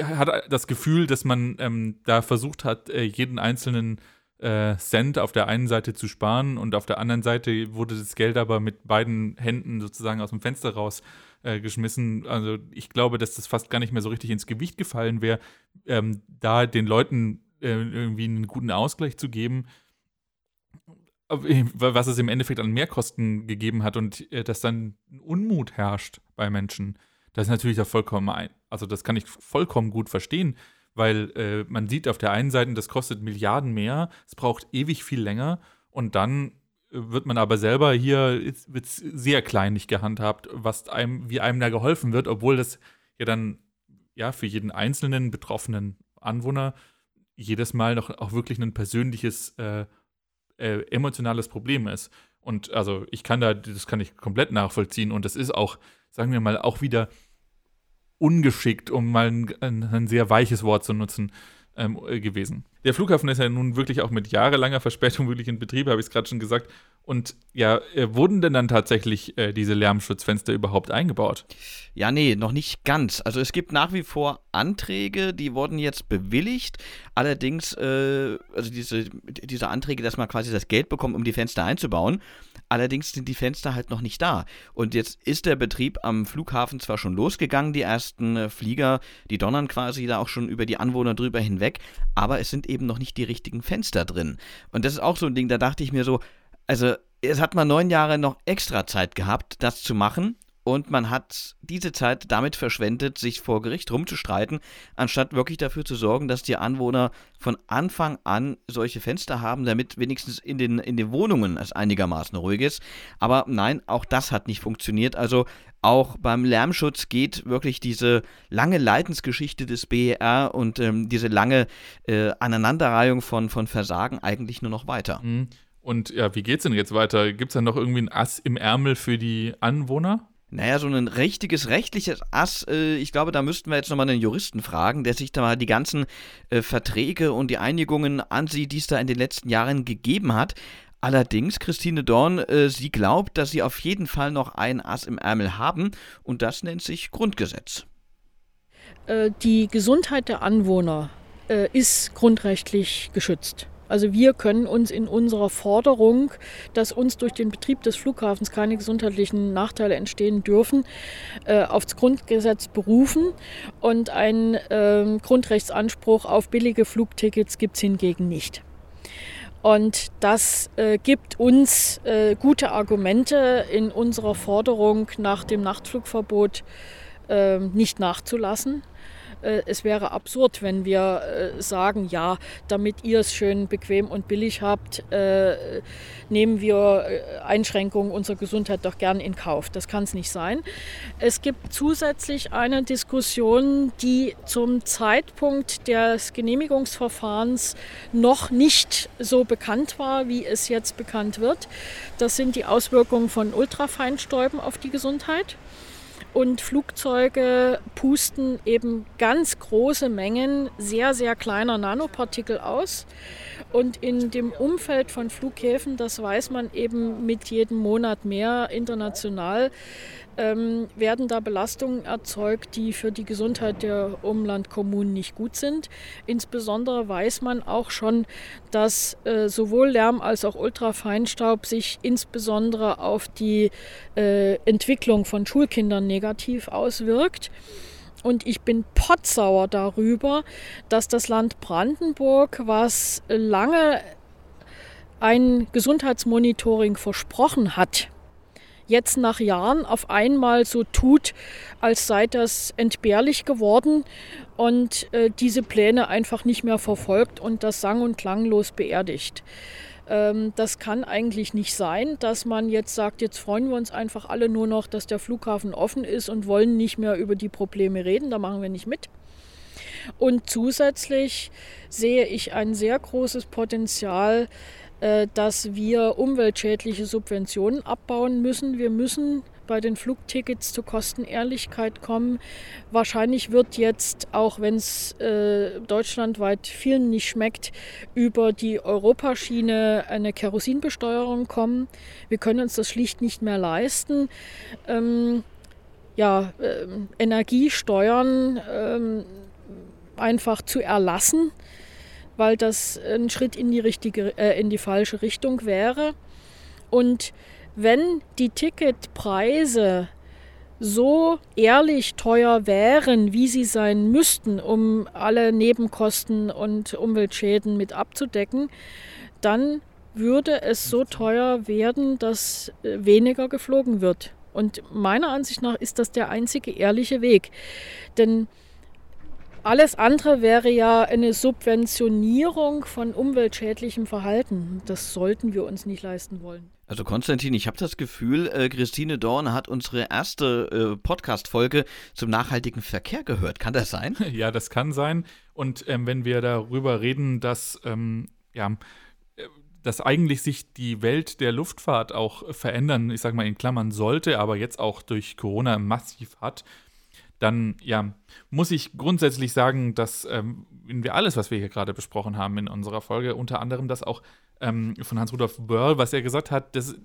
hat das Gefühl, dass man ähm, da versucht hat, äh, jeden einzelnen äh, Cent auf der einen Seite zu sparen und auf der anderen Seite wurde das Geld aber mit beiden Händen sozusagen aus dem Fenster raus äh. Also ich glaube, dass das fast gar nicht mehr so richtig ins Gewicht gefallen wäre, ähm, da den Leuten äh, irgendwie einen guten Ausgleich zu geben, was es im Endeffekt an Mehrkosten gegeben hat und äh, dass dann Unmut herrscht bei Menschen. Das ist natürlich auch vollkommen ein. Also das kann ich vollkommen gut verstehen, weil äh, man sieht auf der einen Seite, das kostet Milliarden mehr, es braucht ewig viel länger und dann wird man aber selber hier, wird sehr kleinlich gehandhabt, was einem, wie einem da geholfen wird, obwohl das ja dann ja für jeden einzelnen betroffenen Anwohner jedes Mal noch auch wirklich ein persönliches, äh, äh, emotionales Problem ist. Und also ich kann da, das kann ich komplett nachvollziehen und das ist auch, sagen wir mal, auch wieder ungeschickt, um mal ein, ein, sehr weiches Wort zu nutzen, ähm, äh, gewesen. Der Flughafen ist ja nun wirklich auch mit jahrelanger Verspätung wirklich in Betrieb, habe ich es gerade schon gesagt. Und ja, äh, wurden denn dann tatsächlich äh, diese Lärmschutzfenster überhaupt eingebaut? Ja, nee, noch nicht ganz. Also es gibt nach wie vor Anträge, die wurden jetzt bewilligt. Allerdings, äh, also diese, diese Anträge, dass man quasi das Geld bekommt, um die Fenster einzubauen. Allerdings sind die Fenster halt noch nicht da. Und jetzt ist der Betrieb am Flughafen zwar schon losgegangen, die ersten äh, Flieger, die donnern quasi da auch schon über die Anwohner drüber hinweg, aber es sind eben noch nicht die richtigen Fenster drin. Und das ist auch so ein Ding, da dachte ich mir so, also es hat man neun Jahre noch extra Zeit gehabt, das zu machen. Und man hat diese Zeit damit verschwendet, sich vor Gericht rumzustreiten, anstatt wirklich dafür zu sorgen, dass die Anwohner von Anfang an solche Fenster haben, damit wenigstens in den, in den Wohnungen es einigermaßen ruhig ist. Aber nein, auch das hat nicht funktioniert. Also auch beim Lärmschutz geht wirklich diese lange Leidensgeschichte des BER und ähm, diese lange äh, Aneinanderreihung von, von Versagen eigentlich nur noch weiter. Mhm. Und ja, wie geht's denn jetzt weiter? Gibt es da noch irgendwie ein Ass im Ärmel für die Anwohner? Naja, so ein richtiges rechtliches Ass, äh, ich glaube, da müssten wir jetzt nochmal einen Juristen fragen, der sich da mal die ganzen äh, Verträge und die Einigungen ansieht, die es da in den letzten Jahren gegeben hat. Allerdings, Christine Dorn, äh, sie glaubt, dass sie auf jeden Fall noch ein Ass im Ärmel haben und das nennt sich Grundgesetz. Äh, die Gesundheit der Anwohner äh, ist grundrechtlich geschützt. Also wir können uns in unserer Forderung, dass uns durch den Betrieb des Flughafens keine gesundheitlichen Nachteile entstehen dürfen, äh, aufs Grundgesetz berufen. Und einen äh, Grundrechtsanspruch auf billige Flugtickets gibt es hingegen nicht. Und das äh, gibt uns äh, gute Argumente in unserer Forderung nach dem Nachtflugverbot äh, nicht nachzulassen. Äh, es wäre absurd, wenn wir äh, sagen, ja, damit ihr es schön bequem und billig habt, äh, nehmen wir Einschränkungen unserer Gesundheit doch gern in Kauf. Das kann es nicht sein. Es gibt zusätzlich eine Diskussion, die zum Zeitpunkt des Genehmigungsverfahrens noch nicht so bekannt war, wie es jetzt bekannt wird. Das sind die Auswirkungen von Ultrafeinstäuben auf die Gesundheit. Und Flugzeuge pusten eben ganz große Mengen sehr, sehr kleiner Nanopartikel aus. Und in dem Umfeld von Flughäfen, das weiß man eben mit jedem Monat mehr international, ähm, werden da Belastungen erzeugt, die für die Gesundheit der Umlandkommunen nicht gut sind. Insbesondere weiß man auch schon, dass äh, sowohl Lärm als auch Ultrafeinstaub sich insbesondere auf die äh, Entwicklung von Schulkindern negativ auswirkt. Und ich bin potsauer darüber, dass das Land Brandenburg, was lange ein Gesundheitsmonitoring versprochen hat, jetzt nach Jahren auf einmal so tut, als sei das entbehrlich geworden und äh, diese Pläne einfach nicht mehr verfolgt und das sang- und klanglos beerdigt. Ähm, das kann eigentlich nicht sein, dass man jetzt sagt, jetzt freuen wir uns einfach alle nur noch, dass der Flughafen offen ist und wollen nicht mehr über die Probleme reden, da machen wir nicht mit. Und zusätzlich sehe ich ein sehr großes Potenzial, äh, dass wir umweltschädliche Subventionen abbauen müssen. Wir müssen bei den Flugtickets zur Kostenehrlichkeit kommen. Wahrscheinlich wird jetzt, auch wenn es äh, deutschlandweit vielen nicht schmeckt, über die Europaschiene eine Kerosinbesteuerung kommen. Wir können uns das schlicht nicht mehr leisten. Ähm, ja, äh, Energiesteuern ähm, einfach zu erlassen, weil das ein Schritt in die, richtige, äh, in die falsche Richtung wäre. Und wenn die Ticketpreise so ehrlich teuer wären, wie sie sein müssten, um alle Nebenkosten und Umweltschäden mit abzudecken, dann würde es so teuer werden, dass äh, weniger geflogen wird. Und meiner Ansicht nach ist das der einzige ehrliche Weg. Denn alles andere wäre ja eine Subventionierung von umweltschädlichem Verhalten. Das sollten wir uns nicht leisten wollen. Also Konstantin, ich habe das Gefühl, äh, Christine Dorn hat unsere erste äh, Podcast-Folge zum nachhaltigen Verkehr gehört. Kann das sein? Ja, das kann sein. Und ähm, wenn wir darüber reden, dass ähm, ja, äh, dass eigentlich sich die Welt der Luftfahrt auch verändern, ich sage mal in Klammern sollte, aber jetzt auch durch Corona massiv hat, dann ja, muss ich grundsätzlich sagen, dass ähm, wir alles, was wir hier gerade besprochen haben in unserer Folge, unter anderem das auch ähm, von Hans-Rudolf Börl, was er gesagt hat, dass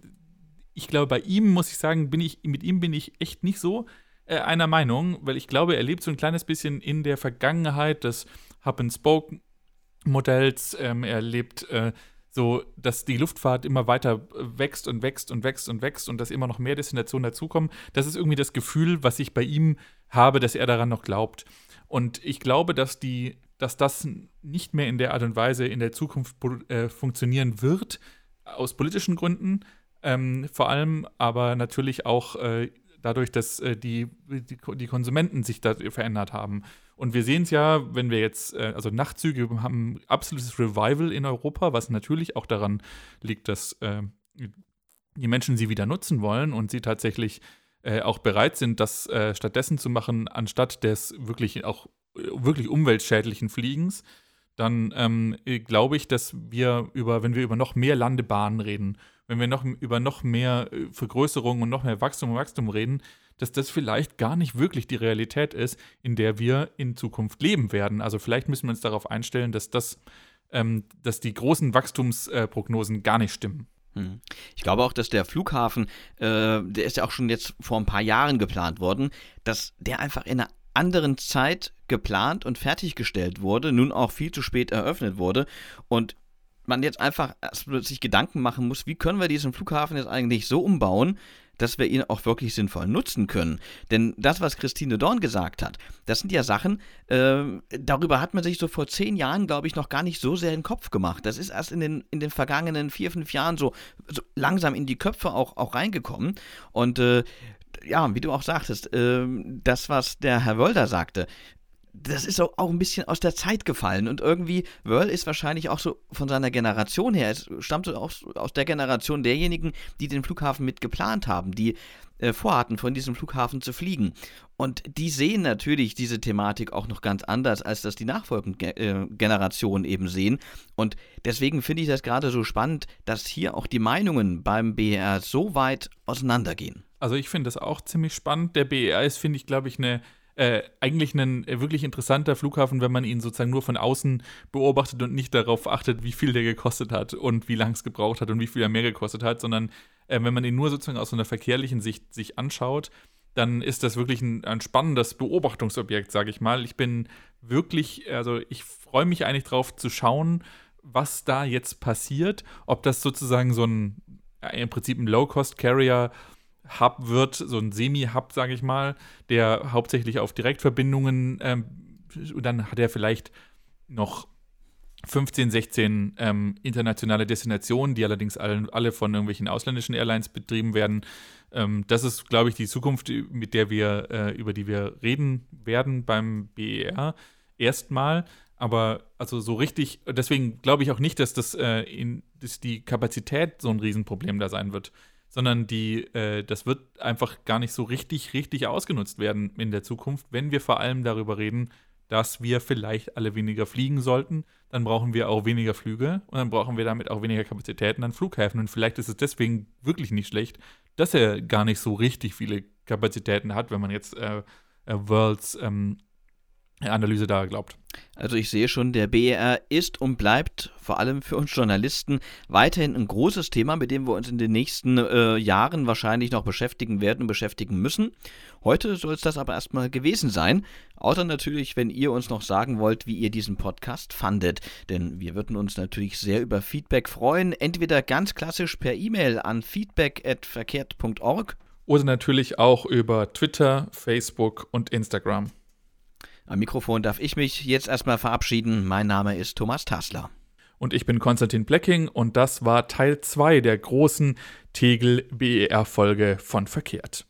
ich glaube, bei ihm muss ich sagen, bin ich, mit ihm bin ich echt nicht so äh, einer Meinung, weil ich glaube, er lebt so ein kleines bisschen in der Vergangenheit des Hub-and-Spoke-Modells. Ähm, er lebt äh, so, dass die Luftfahrt immer weiter äh, wächst und wächst und wächst und wächst und dass immer noch mehr Destinationen dazukommen. Das ist irgendwie das Gefühl, was ich bei ihm habe, dass er daran noch glaubt. Und ich glaube, dass die, dass das nicht mehr in der Art und Weise in der Zukunft äh, funktionieren wird, aus politischen Gründen, ähm, vor allem aber natürlich auch äh, dadurch, dass äh, die, die, die, Konsumenten sich da verändert haben. Und wir sehen es ja, wenn wir jetzt, äh, also Nachtzüge haben absolutes Revival in Europa, was natürlich auch daran liegt, dass äh, die Menschen sie wieder nutzen wollen und sie tatsächlich äh, auch bereit sind, das stattdessen zu machen, anstatt des wirklich auch wirklich umweltschädlichen Fliegens, dann ähm, glaube ich, dass wir über, wenn wir über noch mehr Landebahnen reden, wenn wir noch über noch mehr äh, Vergrößerung und noch mehr Wachstum und Wachstum reden, dass das vielleicht gar nicht wirklich die Realität ist, in der wir in Zukunft leben werden. Also vielleicht müssen wir uns darauf einstellen, dass das, ähm, dass die großen Wachstumsprognosen äh, gar nicht stimmen. Hm. Ich glaube auch, dass der Flughafen, äh, der ist ja auch schon jetzt vor ein paar Jahren geplant worden, dass der einfach in einer anderen Zeit geplant und fertiggestellt wurde, nun auch viel zu spät eröffnet wurde und man jetzt einfach sich Gedanken machen muss, wie können wir diesen Flughafen jetzt eigentlich so umbauen, dass wir ihn auch wirklich sinnvoll nutzen können. Denn das, was Christine Dorn gesagt hat, das sind ja Sachen, äh, darüber hat man sich so vor zehn Jahren, glaube ich, noch gar nicht so sehr in den Kopf gemacht. Das ist erst in den, in den vergangenen vier, fünf Jahren so, so langsam in die Köpfe auch, auch reingekommen. Und äh, ja, wie du auch sagtest, äh, das, was der Herr Wölder sagte, das ist auch ein bisschen aus der Zeit gefallen und irgendwie, Wörl ist wahrscheinlich auch so von seiner Generation her, es stammt auch aus der Generation derjenigen, die den Flughafen mit geplant haben, die äh, vorhatten, von diesem Flughafen zu fliegen. Und die sehen natürlich diese Thematik auch noch ganz anders, als das die nachfolgenden äh, Generationen eben sehen. Und deswegen finde ich das gerade so spannend, dass hier auch die Meinungen beim BER so weit auseinandergehen. Also ich finde das auch ziemlich spannend. Der BER ist, finde ich, glaube ich, eine äh, eigentlich ein äh, wirklich interessanter Flughafen, wenn man ihn sozusagen nur von außen beobachtet und nicht darauf achtet, wie viel der gekostet hat und wie lange es gebraucht hat und wie viel er mehr gekostet hat, sondern äh, wenn man ihn nur sozusagen aus einer verkehrlichen Sicht sich anschaut, dann ist das wirklich ein, ein spannendes Beobachtungsobjekt, sage ich mal. Ich bin wirklich, also ich freue mich eigentlich drauf zu schauen, was da jetzt passiert, ob das sozusagen so ein, im Prinzip ein Low-Cost-Carrier Hub wird, so ein Semi-Hub, sage ich mal, der hauptsächlich auf Direktverbindungen, ähm, und dann hat er vielleicht noch 15, 16 ähm, internationale Destinationen, die allerdings alle, alle, von irgendwelchen ausländischen Airlines betrieben werden. Ähm, das ist, glaube ich, die Zukunft, mit der wir, äh, über die wir reden werden beim BER. Erstmal. Aber also so richtig, deswegen glaube ich auch nicht, dass das äh, in, dass die Kapazität so ein Riesenproblem da sein wird. Sondern die, äh, das wird einfach gar nicht so richtig, richtig ausgenutzt werden in der Zukunft, wenn wir vor allem darüber reden, dass wir vielleicht alle weniger fliegen sollten, dann brauchen wir auch weniger Flüge und dann brauchen wir damit auch weniger Kapazitäten an Flughäfen. Und vielleicht ist es deswegen wirklich nicht schlecht, dass er gar nicht so richtig viele Kapazitäten hat, wenn man jetzt äh, äh, Worlds ähm, Analyse da glaubt. Also ich sehe schon, der BER ist und bleibt vor allem für uns Journalisten weiterhin ein großes Thema, mit dem wir uns in den nächsten äh, Jahren wahrscheinlich noch beschäftigen werden und beschäftigen müssen. Heute soll es das aber erstmal gewesen sein. Außer natürlich, wenn ihr uns noch sagen wollt, wie ihr diesen Podcast fandet. Denn wir würden uns natürlich sehr über Feedback freuen. Entweder ganz klassisch per E-Mail an feedback.verkehrt.org oder natürlich auch über Twitter, Facebook und Instagram. Am Mikrofon darf ich mich jetzt erstmal verabschieden. Mein Name ist Thomas Tassler. Und ich bin Konstantin Blecking und das war Teil 2 der großen Tegel BER-Folge von Verkehrt.